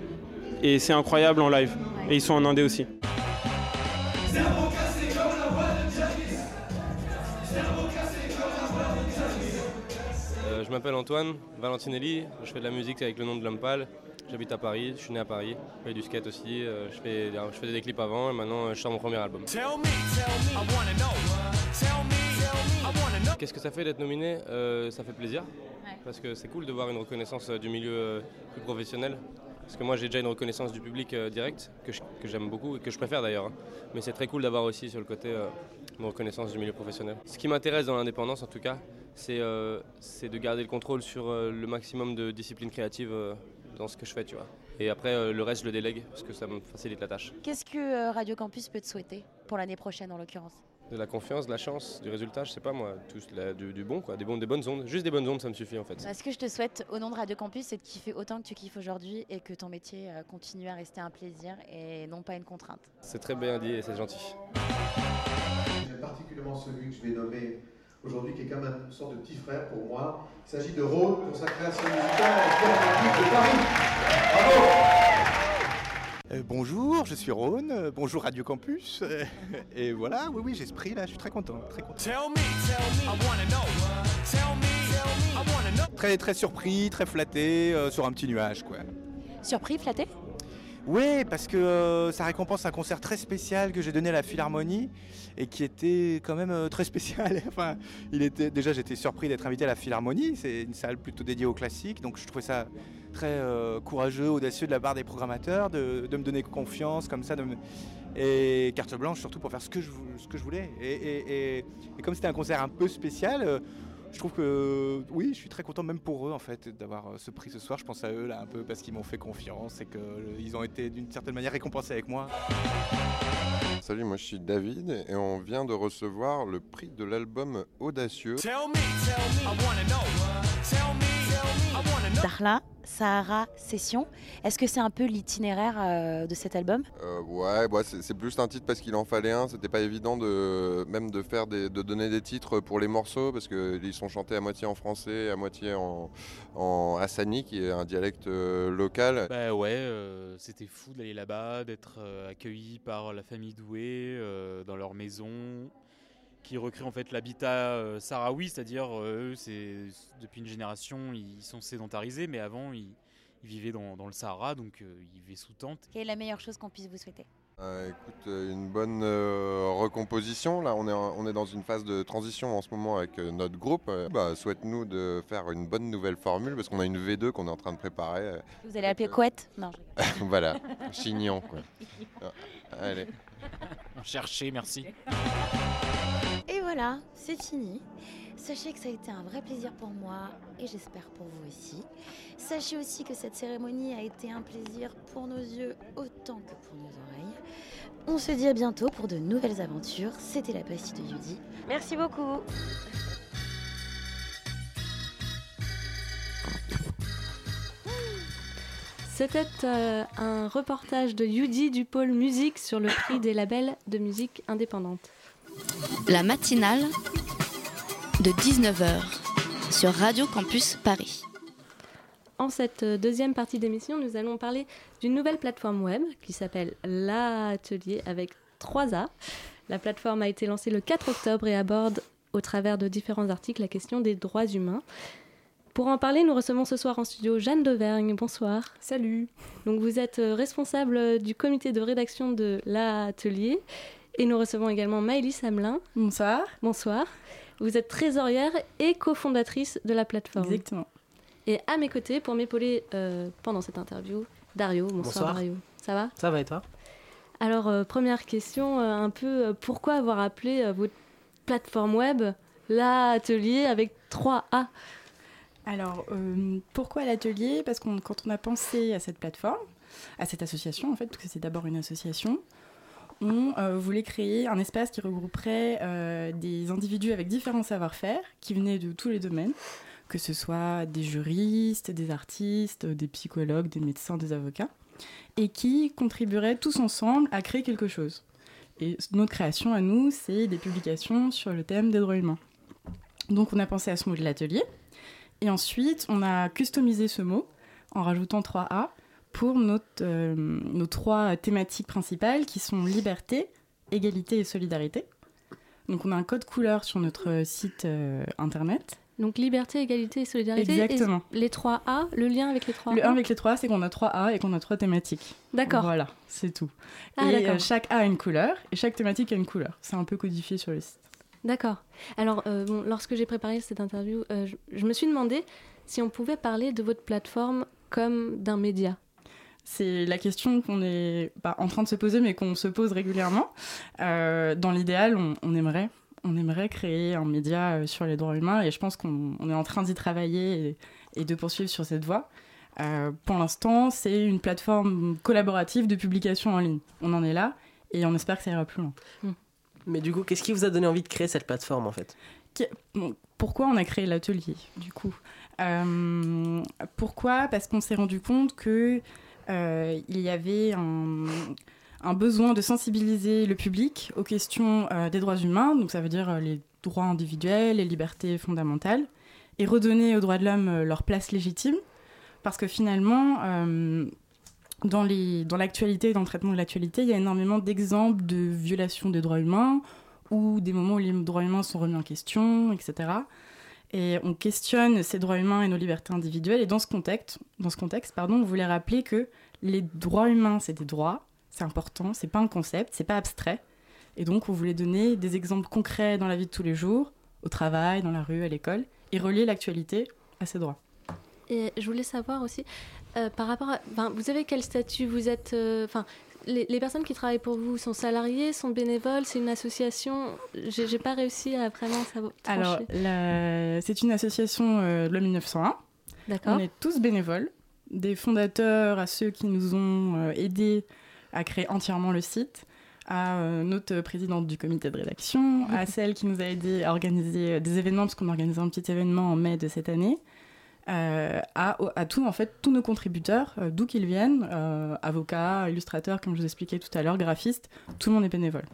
et c'est incroyable en live. Et ils sont en Indé aussi. M'appelle Antoine Valentinelli, je fais de la musique avec le nom de L'Homme Pâle. J'habite à Paris, je suis né à Paris, je fais du skate aussi, euh, je, fais, je faisais des clips avant et maintenant euh, je sors mon premier album. Qu'est-ce que ça fait d'être nominé? Euh, Ça fait plaisir, parce que c'est cool de voir une reconnaissance du milieu plus professionnel. Parce que moi j'ai déjà une reconnaissance du public euh, direct, que j'aime beaucoup et que je préfère d'ailleurs. hein. Mais c'est très cool d'avoir aussi sur le côté euh, une reconnaissance du milieu professionnel. Ce qui m'intéresse dans l'indépendance en tout cas, c'est euh, de garder le contrôle sur le maximum de disciplines créatives dans ce que je fais. Et après le reste je le délègue parce que ça me facilite la tâche. Qu'est-ce que Radio Campus peut te souhaiter pour l'année prochaine en l'occurrence? De la confiance, de la chance, du résultat, je sais pas moi, tout, la- du, du bon quoi, des, des bonnes ondes. Juste des bonnes ondes ça me suffit en fait. Bah, Ce que je te souhaite au nom de Radio Campus, c'est de kiffer autant que tu kiffes aujourd'hui et que ton métier euh, continue à rester un plaisir et non pas une contrainte. C'est très bien dit et c'est gentil. J'aime particulièrement celui que je vais nommer aujourd'hui, qui est comme une sorte de petit frère pour moi. Il s'agit de Rhône pour sa création musicale à la de Paris. Bravo Euh, bonjour, je suis Rhône, euh, bonjour Radio Campus. euh, et voilà, oui, oui, j'ai ce prix là, je suis très content. Très, content. très, très surpris, très flatté, euh, sur un petit nuage quoi. Surpris, flatté? Oui, parce que euh, ça récompense un concert très spécial que j'ai donné à la Philharmonie et qui était quand même euh, très spécial. enfin, il était déjà j'étais surpris d'être invité à la Philharmonie, c'est une salle plutôt dédiée au classique, donc je trouvais ça très euh, courageux, audacieux de la part des programmateurs de, de me donner confiance comme ça, de me- et carte blanche surtout pour faire ce que je, vou- ce que je voulais. Et, et- et- et comme c'était un concert un peu spécial. euh, je trouve que oui, je suis très content même pour eux en fait d'avoir euh, ce prix ce soir. Je pense à eux là un peu parce qu'ils m'ont fait confiance et qu'ils ont été d'une certaine manière récompensés avec moi. Salut, moi je suis David et on vient de recevoir le prix de l'album Audacieux. Darla, Sahara, Session. Est-ce que c'est un peu l'itinéraire euh, de cet album? Euh, ouais, bah, c'est c'est plus un titre parce qu'il en fallait un. C'était pas évident de même de faire des, de donner des titres pour les morceaux parce qu'ils sont chantés à moitié en français, à moitié en, en hassani, qui est un dialecte euh, local. Bah ouais, euh, c'était fou d'aller là-bas, d'être euh, accueilli par la famille Doué euh, dans leur maison, qui recrée en fait l'habitat euh, sahraoui, c'est-à-dire euh, eux, c'est depuis une génération, ils sont sédentarisés, mais avant ils, ils vivaient dans, dans le Sahara, donc euh, ils vivaient sous tente. Quelle est la meilleure chose qu'on puisse vous souhaiter? Euh, écoute, une bonne euh, recomposition. Là, on est, on est dans une phase de transition en ce moment avec euh, notre groupe. Euh, bah, Souhaite-nous de faire une bonne nouvelle formule parce qu'on a une V2 qu'on est en train de préparer. euh, Vous allez appeler Couette? Non. voilà, chignon quoi. Ah, Allez. Cherchez, merci. Et voilà, c'est fini. Sachez que ça a été un vrai plaisir pour moi et j'espère pour vous aussi. Sachez aussi que cette cérémonie a été un plaisir pour nos yeux autant que pour nos oreilles. On se dit à bientôt pour de nouvelles aventures. C'était la pastille de Yudi. Merci beaucoup. C'était euh, un reportage de Yudi du pôle musique sur le prix des labels de musique indépendante. La matinale de 19h sur Radio Campus Paris. En cette euh, deuxième partie d'émission, nous allons parler d'une nouvelle plateforme web qui s'appelle L'Atelier avec 3A. La plateforme a été lancée le 4 octobre et aborde au travers de différents articles la question des droits humains. Pour en parler, nous recevons ce soir en studio Jeanne Devergne. Bonsoir. Salut. Donc vous êtes euh, responsable du comité de rédaction de l'Atelier et nous recevons également Maëlys Hamelin. Bonsoir. Bonsoir. Vous êtes trésorière et cofondatrice de la plateforme. Exactement. Et à mes côtés, pour m'épauler euh, pendant cette interview, Dario. Bonsoir, Bonsoir. Dario. Ça va? Ça va et toi? Alors, euh, première question, euh, un peu, euh, pourquoi avoir appelé euh, votre plateforme web l'atelier avec 3A Alors, euh, pourquoi l'atelier? Parce que quand on a pensé à cette plateforme, à cette association en fait, parce que c'est d'abord une association, on euh, voulait créer un espace qui regrouperait euh, des individus avec différents savoir-faire qui venaient de tous les domaines, que ce soit des juristes, des artistes, des psychologues, des médecins, des avocats, et qui contribueraient tous ensemble à créer quelque chose. Et notre création à nous, c'est des publications sur le thème des droits humains. Donc on a pensé à ce mot de l'atelier, et ensuite on a customisé ce mot en rajoutant 3A pour notre, euh, nos trois thématiques principales qui sont liberté, égalité et solidarité. Donc on a un code couleur sur notre site euh, internet. Donc liberté, égalité et solidarité. Exactement. Et les 3A, le lien avec les 3A Le 1 avec les 3, c'est qu'on a 3 A et qu'on a 3 thématiques. D'accord. Voilà, c'est tout. Ah, et euh, chaque A a une couleur et chaque thématique a une couleur. C'est un peu codifié sur le site. D'accord. Alors, euh, bon, lorsque j'ai préparé cette interview, euh, je, je me suis demandé si on pouvait parler de votre plateforme comme d'un média. C'est la question qu'on est pas en train de se poser, mais qu'on se pose régulièrement. Euh, dans l'idéal, on, on aimerait on aimerait créer un média euh, sur les droits humains et je pense qu'on on est en train d'y travailler et, et de poursuivre sur cette voie. Euh, pour l'instant, c'est une plateforme collaborative de publication en ligne. On en est là et on espère que ça ira plus loin. Mais du coup, qu'est-ce qui vous a donné envie de créer cette plateforme en fait? Pourquoi on a créé l'atelier du coup? Euh, Pourquoi? Parce qu'on s'est rendu compte que euh, il y avait un, besoin de sensibiliser le public aux questions euh, des droits humains, donc ça veut dire euh, les droits individuels, les libertés fondamentales, et redonner aux droits de l'homme leur place légitime, parce que finalement, dans les- dans l'actualité, dans le traitement de l'actualité, il y a énormément d'exemples de violations des droits humains ou des moments où les droits humains sont remis en question, etc. Et on questionne ces droits humains et nos libertés individuelles. Et dans ce contexte, dans ce contexte pardon, on voulait rappeler que les droits humains, c'est des droits, c'est important, c'est pas un concept, c'est pas abstrait. Et donc, on voulait donner des exemples concrets dans la vie de tous les jours, au travail, dans la rue, à l'école, et relier l'actualité à ces droits. Et je voulais savoir aussi, euh, par rapport à. vous avez quel statut Vous êtes. euh, Enfin, les, les personnes qui travaillent pour vous sont salariées, sont bénévoles, c'est une association J'ai pas réussi à vraiment savoir. Alors, la- c'est une association euh, de loi 1901. D'accord. On est tous bénévoles, des fondateurs à ceux qui nous ont euh, aidés à créer entièrement le site, à euh, notre présidente du comité de rédaction, à celle qui nous a aidés à organiser euh, des événements, parce qu'on organisait un petit événement en mai de cette année, euh, à, à tout, en fait, tous nos contributeurs, euh, d'où qu'ils viennent, euh, avocats, illustrateurs, comme je vous expliquais tout à l'heure, graphistes, tout le monde est bénévole.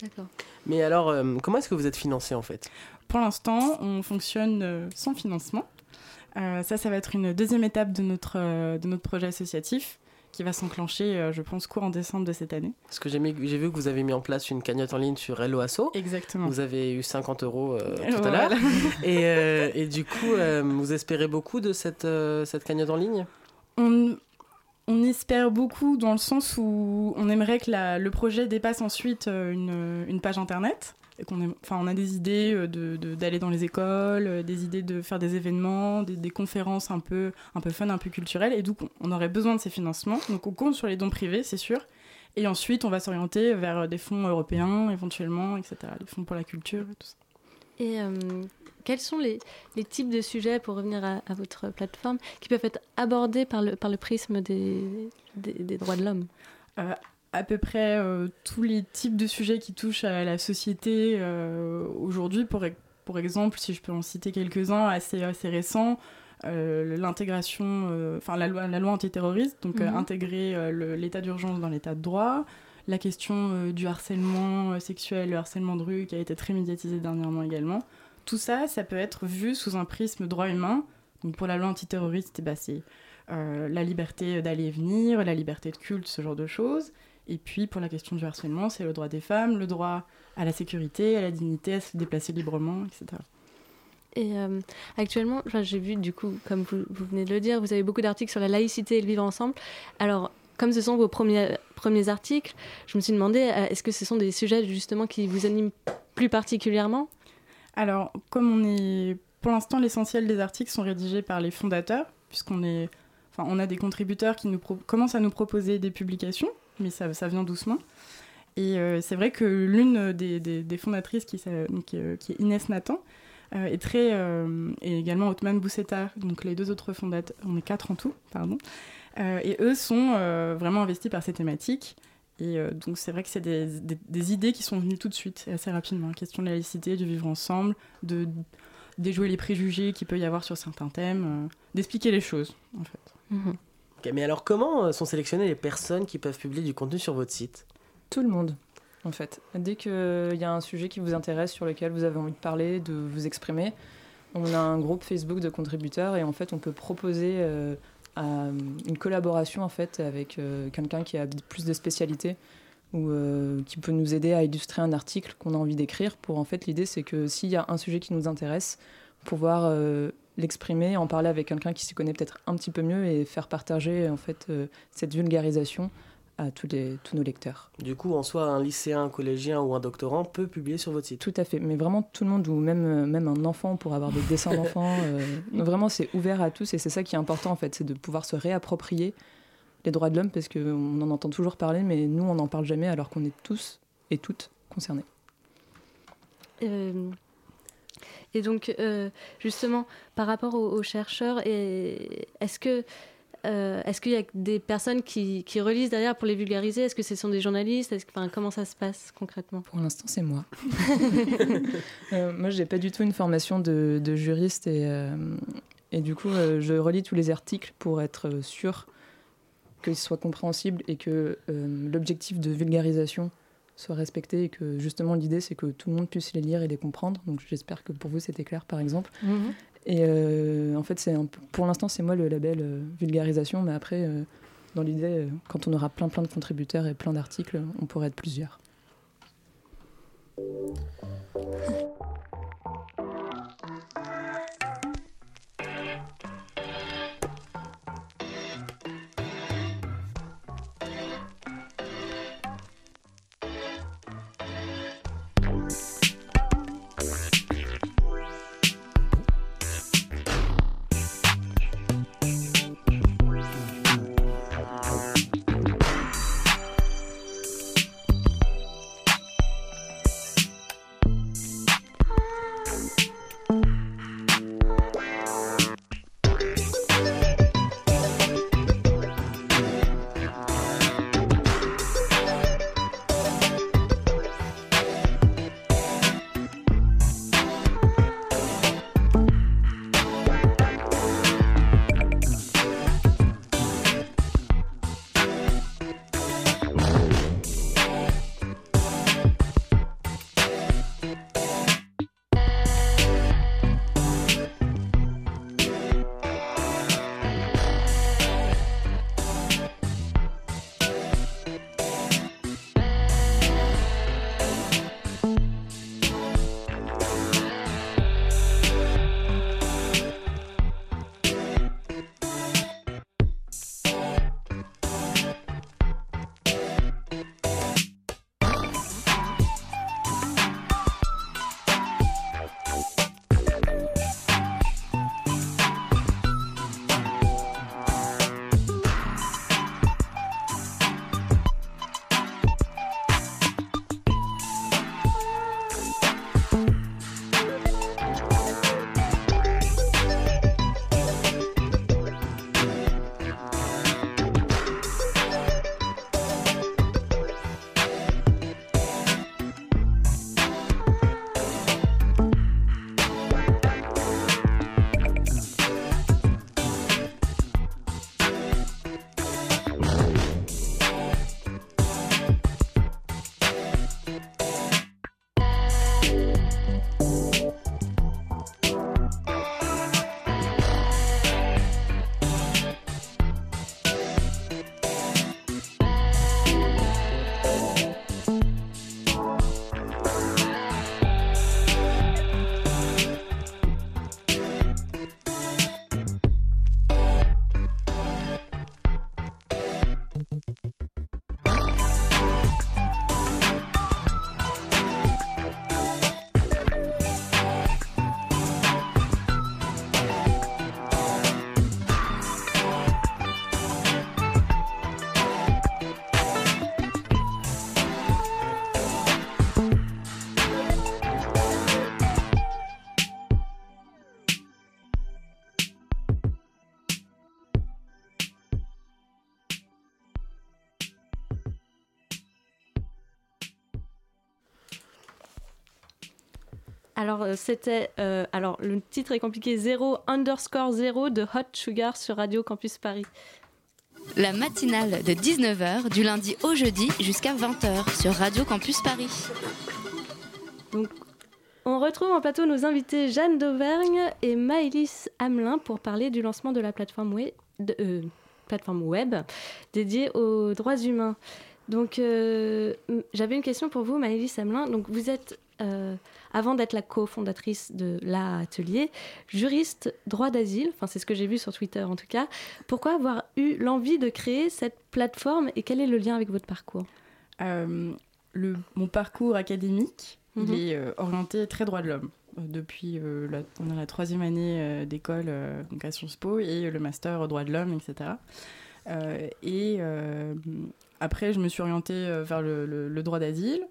D'accord. Mais alors, euh, comment est-ce que vous êtes financé en fait? Pour l'instant, on fonctionne euh, sans financement. Euh, ça, ça va être une deuxième étape de notre, euh, de notre projet associatif qui va s'enclencher, euh, je pense, courant décembre de cette année. Parce que j'ai vu que vous avez mis en place une cagnotte en ligne sur Hello Asso. Exactement. Vous avez eu 50 euros euh, tout à voilà. l'heure. Et, euh, et du coup, euh, vous espérez beaucoup de cette, cette cagnotte en ligne? On, on espère beaucoup dans le sens où on aimerait que la- le projet dépasse ensuite une, une page internet. Et qu'on aime- enfin, on a des idées euh, de- de- d'aller dans les écoles, euh, des idées de faire des événements, des, des conférences un peu, un peu fun, un peu culturelles. Et donc, on, aurait besoin de ces financements. Donc, on compte sur les dons privés, c'est sûr. Et ensuite, on va s'orienter vers euh, des fonds européens, éventuellement, etc. Les fonds pour la culture et tout ça. Et euh, quels sont les, les types de sujets, pour revenir à, à votre plateforme, qui peuvent être abordés par le, par le prisme des, des, des droits de l'homme? Euh, à peu près euh, tous les types de sujets qui touchent à la société euh, aujourd'hui. Pour, pour exemple, si je peux en citer quelques-uns assez, assez récents, euh, l'intégration, enfin la loi, la loi antiterroriste, donc Mhm. intégrer l'état d'urgence dans l'état de droit, la question du harcèlement sexuel, le harcèlement de rue qui a été très médiatisé dernièrement également. Tout ça, ça peut être vu sous un prisme droit humain. Donc pour la loi antiterroriste, ben, c'est la liberté d'aller et venir, la liberté de culte, ce genre de choses. Et puis pour la question du harcèlement, c'est le droit des femmes, le droit à la sécurité, à la dignité, à se déplacer librement, etc. Et euh, actuellement, j'ai vu, du coup, comme vous, vous venez de le dire, vous avez beaucoup d'articles sur la laïcité et le vivre ensemble. Alors, comme ce sont vos premiers, premiers articles, je me suis demandé, euh, est-ce que ce sont des sujets justement qui vous animent plus particulièrement? Alors, comme on est. Pour l'instant, l'essentiel des articles sont rédigés par les fondateurs, puisqu'on est. Enfin, on a des contributeurs qui nous pro- commencent à nous proposer des publications, mais ça, ça vient doucement. Et euh, c'est vrai que l'une des, des- fondatrices, euh, qui est Inès Nathan, euh, est très. et également Othman Boussetta, donc les deux autres fondateurs. On est quatre en tout, pardon. Et eux sont vraiment investis par ces thématiques. Et donc c'est vrai que c'est des, des- idées qui sont venues tout de suite, assez rapidement. La question de la laïcité, du vivre ensemble, de déjouer les préjugés qu'il peut y avoir sur certains thèmes, d'expliquer les choses, en fait. Ok, mais alors, comment euh, sont sélectionnées les personnes qui peuvent publier du contenu sur votre site? Tout le monde, en fait. Dès qu'il y a un sujet qui vous intéresse, sur lequel vous avez envie de parler, de vous exprimer, on a un groupe Facebook de contributeurs et en fait, on peut proposer euh, une collaboration en fait avec euh, quelqu'un qui a plus de spécialité ou euh, qui peut nous aider à illustrer un article qu'on a envie d'écrire. Pour en fait, l'idée c'est que s'il y a un sujet qui nous intéresse, pouvoir euh, l'exprimer, en parler avec quelqu'un qui s'y connaît peut-être un petit peu mieux et faire partager en fait euh, cette vulgarisation à tous, les, tous nos lecteurs. Du coup, en soi, un lycéen, un collégien ou un doctorant peut publier sur votre site. Tout à fait, mais vraiment tout le monde, ou même, euh, même un enfant pour avoir des dessins d'enfants, euh, vraiment c'est ouvert à tous et c'est ça qui est important en fait, c'est de pouvoir se réapproprier les droits de l'homme parce qu'on en entend toujours parler, mais nous, on n'en parle jamais alors qu'on est tous et toutes concernés. Euh, et donc, euh, justement, par rapport aux, chercheurs, est-ce que euh, est-ce qu'il y a des personnes qui, relisent derrière pour les vulgariser? Est-ce que ce sont des journalistes? Comment ça se passe concrètement? Pour l'instant, c'est moi. Euh, moi, j'ai pas du tout une formation de, juriste et, et du coup, je relis tous les articles pour être sûr qu'ils soient compréhensibles et que l'objectif de vulgarisation soit respecté et que justement l'idée c'est que tout le monde puisse les lire et les comprendre. Donc j'espère que pour vous c'était clair par exemple. Mhm. Et euh, en fait, c'est pour l'instant c'est moi le label euh, vulgarisation, mais après, euh, dans l'idée, quand on aura plein plein de contributeurs et plein d'articles, on pourrait être plusieurs. Alors, euh, c'était. euh, alors, le titre est compliqué 0 underscore 0 de Hot Sugar sur Radio Campus Paris. La matinale de 19h du lundi au jeudi jusqu'à 20h sur Radio Campus Paris. Donc, on retrouve en plateau nos invités Jeanne d'Auvergne et Maëlys Hamelin pour parler du lancement de la plateforme web, de- euh, plateforme web dédiée aux droits humains. Donc, euh, j'avais une question pour vous, Maëlys Hamelin. Donc, vous êtes, euh, avant d'être la cofondatrice de l'atelier, juriste droit d'asile. Enfin, c'est ce que j'ai vu sur Twitter en tout cas. Pourquoi avoir eu l'envie de créer cette plateforme et quel est le lien avec votre parcours? Euh, le, mon parcours académique, Mhm. il est euh, orienté très droit de l'homme. Depuis la, on a la troisième année d'école donc à Sciences Po et le master droit de l'homme, etc. Et après, je me suis orientée vers le, le- le droit d'asile.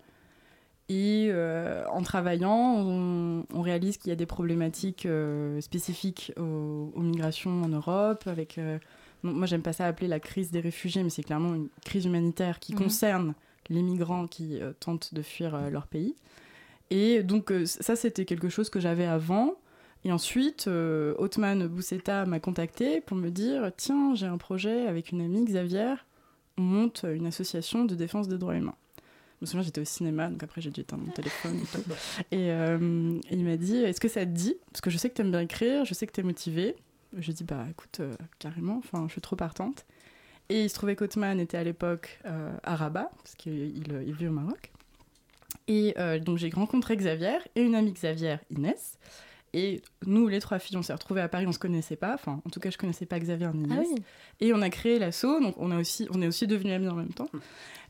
Et euh, en travaillant, on, on réalise qu'il y a des problématiques euh, spécifiques aux, aux migrations en Europe. Avec, euh, non, moi, j'aime pas ça appeler la crise des réfugiés, mais c'est clairement une crise humanitaire qui Mhm. concerne les migrants qui euh, tentent de fuir leur pays. Et donc, ça, c'était quelque chose que j'avais avant. Et ensuite, Othman Bousseta m'a contacté pour me dire Tiens, j'ai un projet avec une amie, Xavier. On monte une association de défense des droits humains. Me souviens, j'étais au cinéma, donc après j'ai dû éteindre mon téléphone. Et, tout. Et, euh, et il m'a dit Est-ce que ça te dit? Parce que je sais que tu aimes bien écrire, je sais que tu es motivée. Je lui ai dit Bah écoute, euh, carrément, enfin, je suis trop partante. Et il se trouvait qu'Othman était à l'époque euh, à Rabat, parce qu'il il, il vit au Maroc. Et donc j'ai rencontré Xavier et une amie Xavier, Inès. Et nous, les trois filles, on s'est retrouvées à Paris, on se connaissait pas. Enfin, en tout cas, je connaissais pas Xavier ni. Ah oui. Et on a créé l'asso, donc on, a aussi, on est aussi devenus amis en même temps.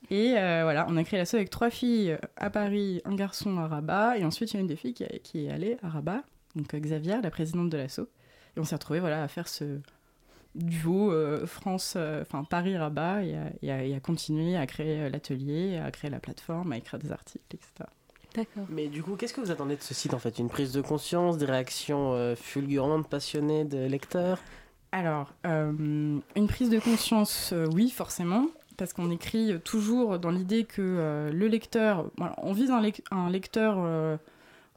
Et euh, voilà, on a créé l'asso avec trois filles à Paris, un garçon à Rabat, et ensuite il y a une des filles qui, est allée à Rabat, donc euh, Xavier, la présidente de l'asso. Et on s'est retrouvés voilà, à faire ce duo euh, France, euh, enfin Paris-Rabat, et, à- et et à continuer à créer l'atelier, à créer la plateforme, à écrire des articles, etc. D'accord. Mais du coup, qu'est-ce que vous attendez de ce site en fait? Une prise de conscience, des réactions euh, fulgurantes, passionnées de lecteurs? Alors, euh, une prise de conscience, euh, oui, forcément, parce qu'on écrit toujours dans l'idée que euh, le lecteur, on vise un, lec- un lecteur, euh,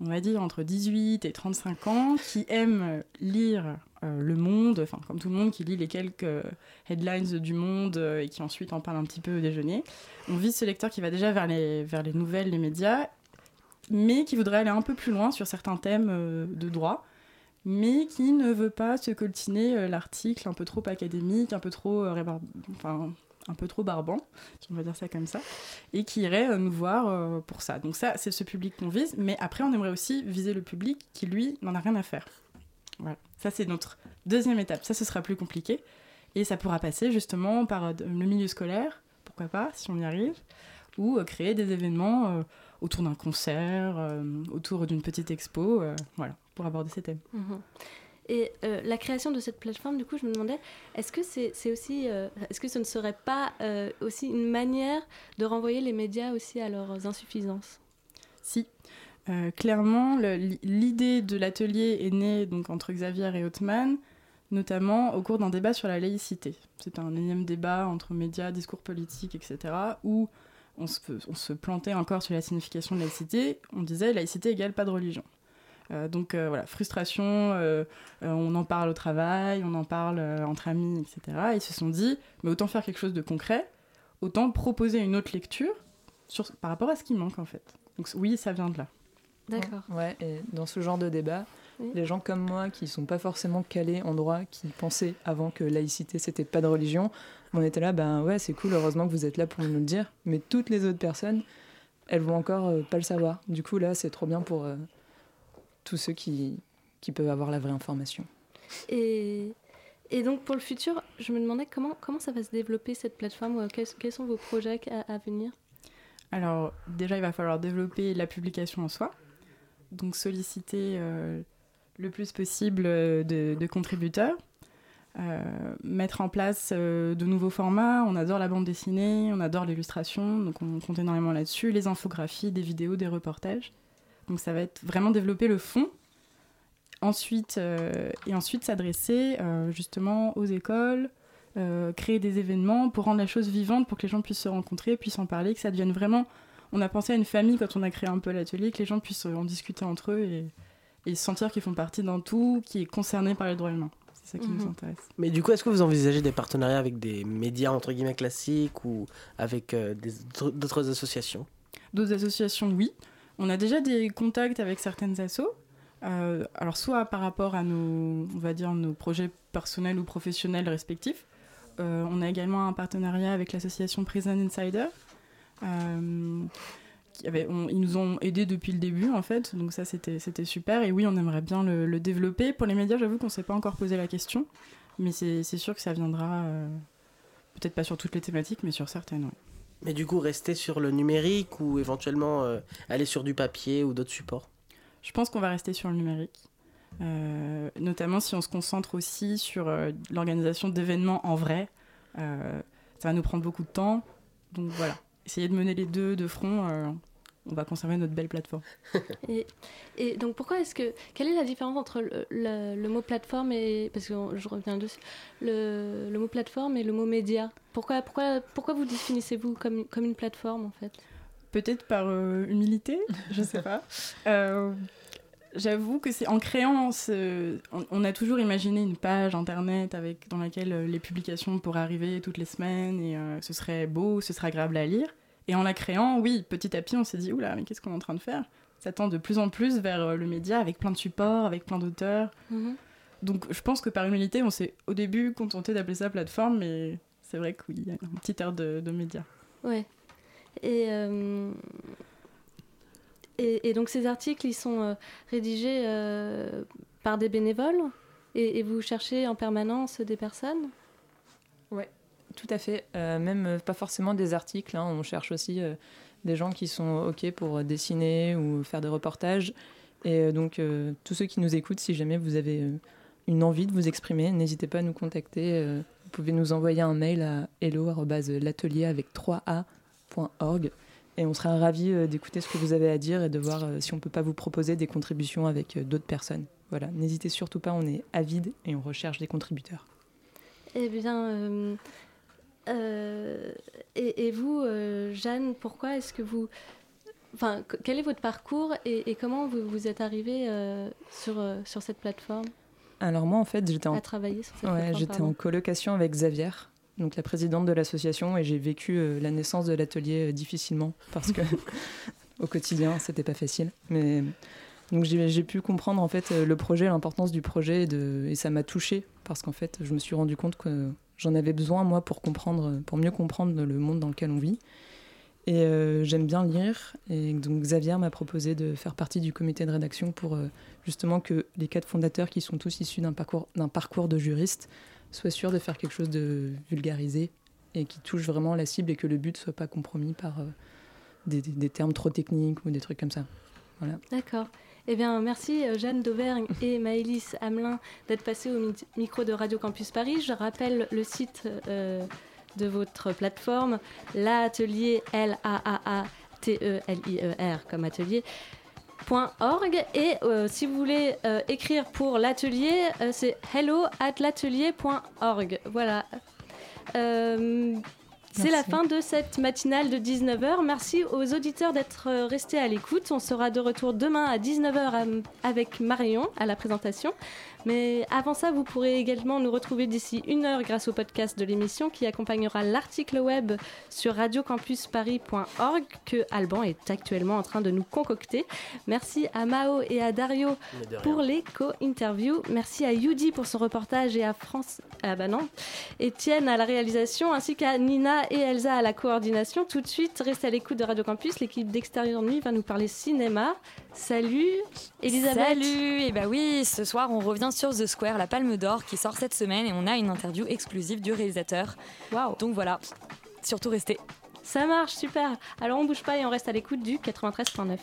on va dire, entre 18 et 35 ans, qui aime lire euh, Le Monde, enfin, comme tout le monde, qui lit les quelques euh, headlines du Monde euh, et qui ensuite en parle un petit peu au déjeuner. On vise ce lecteur qui va déjà vers les, vers les nouvelles, les médias, mais qui voudrait aller un peu plus loin sur certains thèmes euh, de droit mais qui ne veut pas se coltiner euh, l'article un peu trop académique, un peu trop, euh, enfin, un peu trop barbant, si on va dire ça comme ça, et qui irait nous voir pour ça. Donc ça, c'est ce public qu'on vise, mais après, on aimerait aussi viser le public qui, lui, n'en a rien à faire. Voilà. Ça, c'est notre deuxième étape. Ça, ce sera plus compliqué, et ça pourra passer justement par le milieu scolaire, pourquoi pas, si on y arrive, ou créer des événements autour d'un concert, euh, autour d'une petite expo, euh, voilà, pour aborder ces thèmes. Mhm. Et euh, la création de cette plateforme, du coup, je me demandais, est-ce que c'est aussi, euh, est-ce que ce ne serait pas euh, aussi une manière de renvoyer les médias aussi à leurs insuffisances? Si. Clairement, l'idée de l'atelier est née donc entre Xavier et Othman, notamment au cours d'un débat sur la laïcité. C'est un énième débat entre médias, discours politiques, etc., où on se, on se plantait encore sur la signification de laïcité. On disait laïcité égale pas de religion. Euh, donc euh, voilà, frustration, euh, euh, on en parle au travail, on en parle euh, entre amis, etc. Ils se sont dit, mais autant faire quelque chose de concret, autant proposer une autre lecture sur, par rapport à ce qui manque en fait. Donc oui, ça vient de là. D'accord. Ouais, et dans ce genre de débat, Oui. les gens comme moi qui sont pas forcément calés en droit, qui pensaient avant que laïcité c'était pas de religion, on était là, ben ouais, c'est cool, heureusement que vous êtes là pour nous le dire, mais toutes les autres personnes, elles vont encore euh, pas le savoir. Du coup, là, c'est trop bien pour euh, tous ceux qui, qui peuvent avoir la vraie information. Et, et donc pour le futur, je me demandais comment, comment ça va se développer cette plateforme ou quels, quels sont vos projets à, à venir? Alors déjà, il va falloir développer la publication en soi, donc solliciter euh, le plus possible de, de contributeurs, mettre en place euh, de nouveaux formats. On adore la bande dessinée, on adore l'illustration, donc on compte énormément là-dessus, les infographies, des vidéos, des reportages. Donc ça va être vraiment développer le fond. Ensuite, euh, et ensuite s'adresser euh, justement aux écoles, euh, créer des événements pour rendre la chose vivante, pour que les gens puissent se rencontrer, puissent en parler, que ça devienne vraiment. On a pensé à une famille quand on a créé un peu l'atelier, que les gens puissent en discuter entre eux et, et sentir qu'ils font partie d'un tout qui est concerné par les droits humains. C'est ça qui nous Mhm. intéresse. Mais du coup, est-ce que vous envisagez des partenariats avec des médias entre guillemets classiques ou avec euh, d'autres associations? D'autres associations, oui. On a déjà des contacts avec certaines assos. Euh, alors soit par rapport à nos, on va dire, nos projets personnels ou professionnels respectifs. Euh, on a également un partenariat avec l'association Prison Insider. Qui avait- on- ils nous ont aidés depuis le début en fait, donc ça c'était c'était super. Et oui, on aimerait bien le, le développer. Pour les médias, j'avoue qu'on ne s'est pas encore posé la question, mais c'est c'est sûr que ça viendra. euh, Peut-être pas sur toutes les thématiques, mais sur certaines. ouais. Mais du coup, rester sur le numérique ou éventuellement euh, aller sur du papier ou d'autres supports? Je pense qu'on va rester sur le numérique. Euh, notamment si on se concentre aussi sur euh, l'organisation d'événements en vrai, Euh, ça va nous prendre beaucoup de temps. Donc voilà, essayer de mener les deux de front. euh, on va conserver notre belle plateforme. Et, et donc pourquoi est-ce que quelle est la différence entre le, le- le mot plateforme et parce que je reviens dessus le, le mot plateforme et le mot média? Pourquoi pourquoi pourquoi vous définissez-vous comme comme une plateforme en fait? Peut-être par euh, humilité, je sais pas. J'avoue que c'est en créant, ce- on, on a toujours imaginé une page internet avec dans laquelle euh, les publications pourraient arriver toutes les semaines et euh, ce serait beau, ce serait agréable à lire. Et en la créant, oui, petit à petit, on s'est dit oula, mais qu'est-ce qu'on est en train de faire? Ça tend de plus en plus vers euh, le média avec plein de supports, avec plein d'auteurs. Mhm. Donc je pense que par humilité, on s'est au début contenté d'appeler ça plateforme, mais c'est vrai que oui, il y a un petit air de, de média. Ouais. Et, euh, et, donc ces articles, ils sont euh, rédigés euh, par des bénévoles? Et, vous cherchez en permanence des personnes? Ouais, tout à fait. Euh, même pas forcément des articles. hein. On cherche aussi des gens qui sont OK pour dessiner ou faire des reportages. Et donc, tous ceux qui nous écoutent, si jamais vous avez une envie de vous exprimer, n'hésitez pas à nous contacter. vous pouvez nous envoyer un mail à hello.l'atelier avec 3a.org. Et on sera ravis euh, d'écouter ce que vous avez à dire et de voir euh, si on peut pas vous proposer des contributions avec euh, d'autres personnes. Voilà, n'hésitez surtout pas, on est avide et on recherche des contributeurs. Eh bien, euh, euh, et, et vous, euh, Jeanne, pourquoi est-ce que vous... Enfin, que- quel est votre parcours et, et comment vous, vous êtes arrivée sur, sur cette plateforme? Alors moi, en fait, j'étais en... À travailler sur cette Ouais, plateforme, j'étais pardon. en colocation avec Xavier, donc la présidente de l'association, et j'ai vécu euh, la naissance de l'atelier euh, difficilement parce que au quotidien, c'était pas facile. Mais donc j'ai pu comprendre en fait euh, le projet, l'importance du projet, et, de... et ça m'a touchée parce qu'en fait, je me suis rendu compte que j'en avais besoin moi pour comprendre, pour mieux comprendre le monde dans lequel on vit. Et euh, j'aime bien lire. Et donc Xavier m'a proposé de faire partie du comité de rédaction pour euh, justement que les quatre fondateurs, qui sont tous issus d'un parcours, d'un parcours de juriste, soient sûrs de faire quelque chose de vulgarisé et qui touche vraiment la cible et que le but ne soit pas compromis par euh, des, des- des termes trop techniques ou des trucs comme ça. Voilà. D'accord. Eh bien, merci euh, Jeanne d'Auvergne et Maëlys Hamelin d'être passées au mi- micro de Radio Campus Paris. Je rappelle le site euh, de votre plateforme, l'atelier L-A-A-A-T-E-L-I-E-R E comme atelier. .org et euh, si vous voulez euh, écrire pour l'atelier, euh, c'est hello at l'atelier.org. Voilà. C'est la fin de cette matinale de 19h. Merci aux auditeurs d'être restés à l'écoute. On sera de retour demain à 19h avec Marion à la présentation. Mais avant ça, vous pourrez également nous retrouver d'ici une heure grâce au podcast de l'émission qui accompagnera l'article web sur radiocampusparis.org que Alban est actuellement en train de nous concocter. Merci à Mao et à Dario pour les co-interviews. Merci à Yudi pour son reportage et à France. Ah bah non. Étienne à la réalisation ainsi qu'à Nina et Elsa à la coordination. Tout de suite, restez à l'écoute de Radio Campus. L'équipe d'Extérieur Nuit va nous parler cinéma. Salut Elisabeth. Salut Et bah oui, ce soir on revient sur The Square, la Palme d'Or qui sort cette semaine et on a une interview exclusive du réalisateur. Waouh Donc voilà, surtout restez. Ça marche, super. Alors on bouge pas et on reste à l'écoute du 93.9.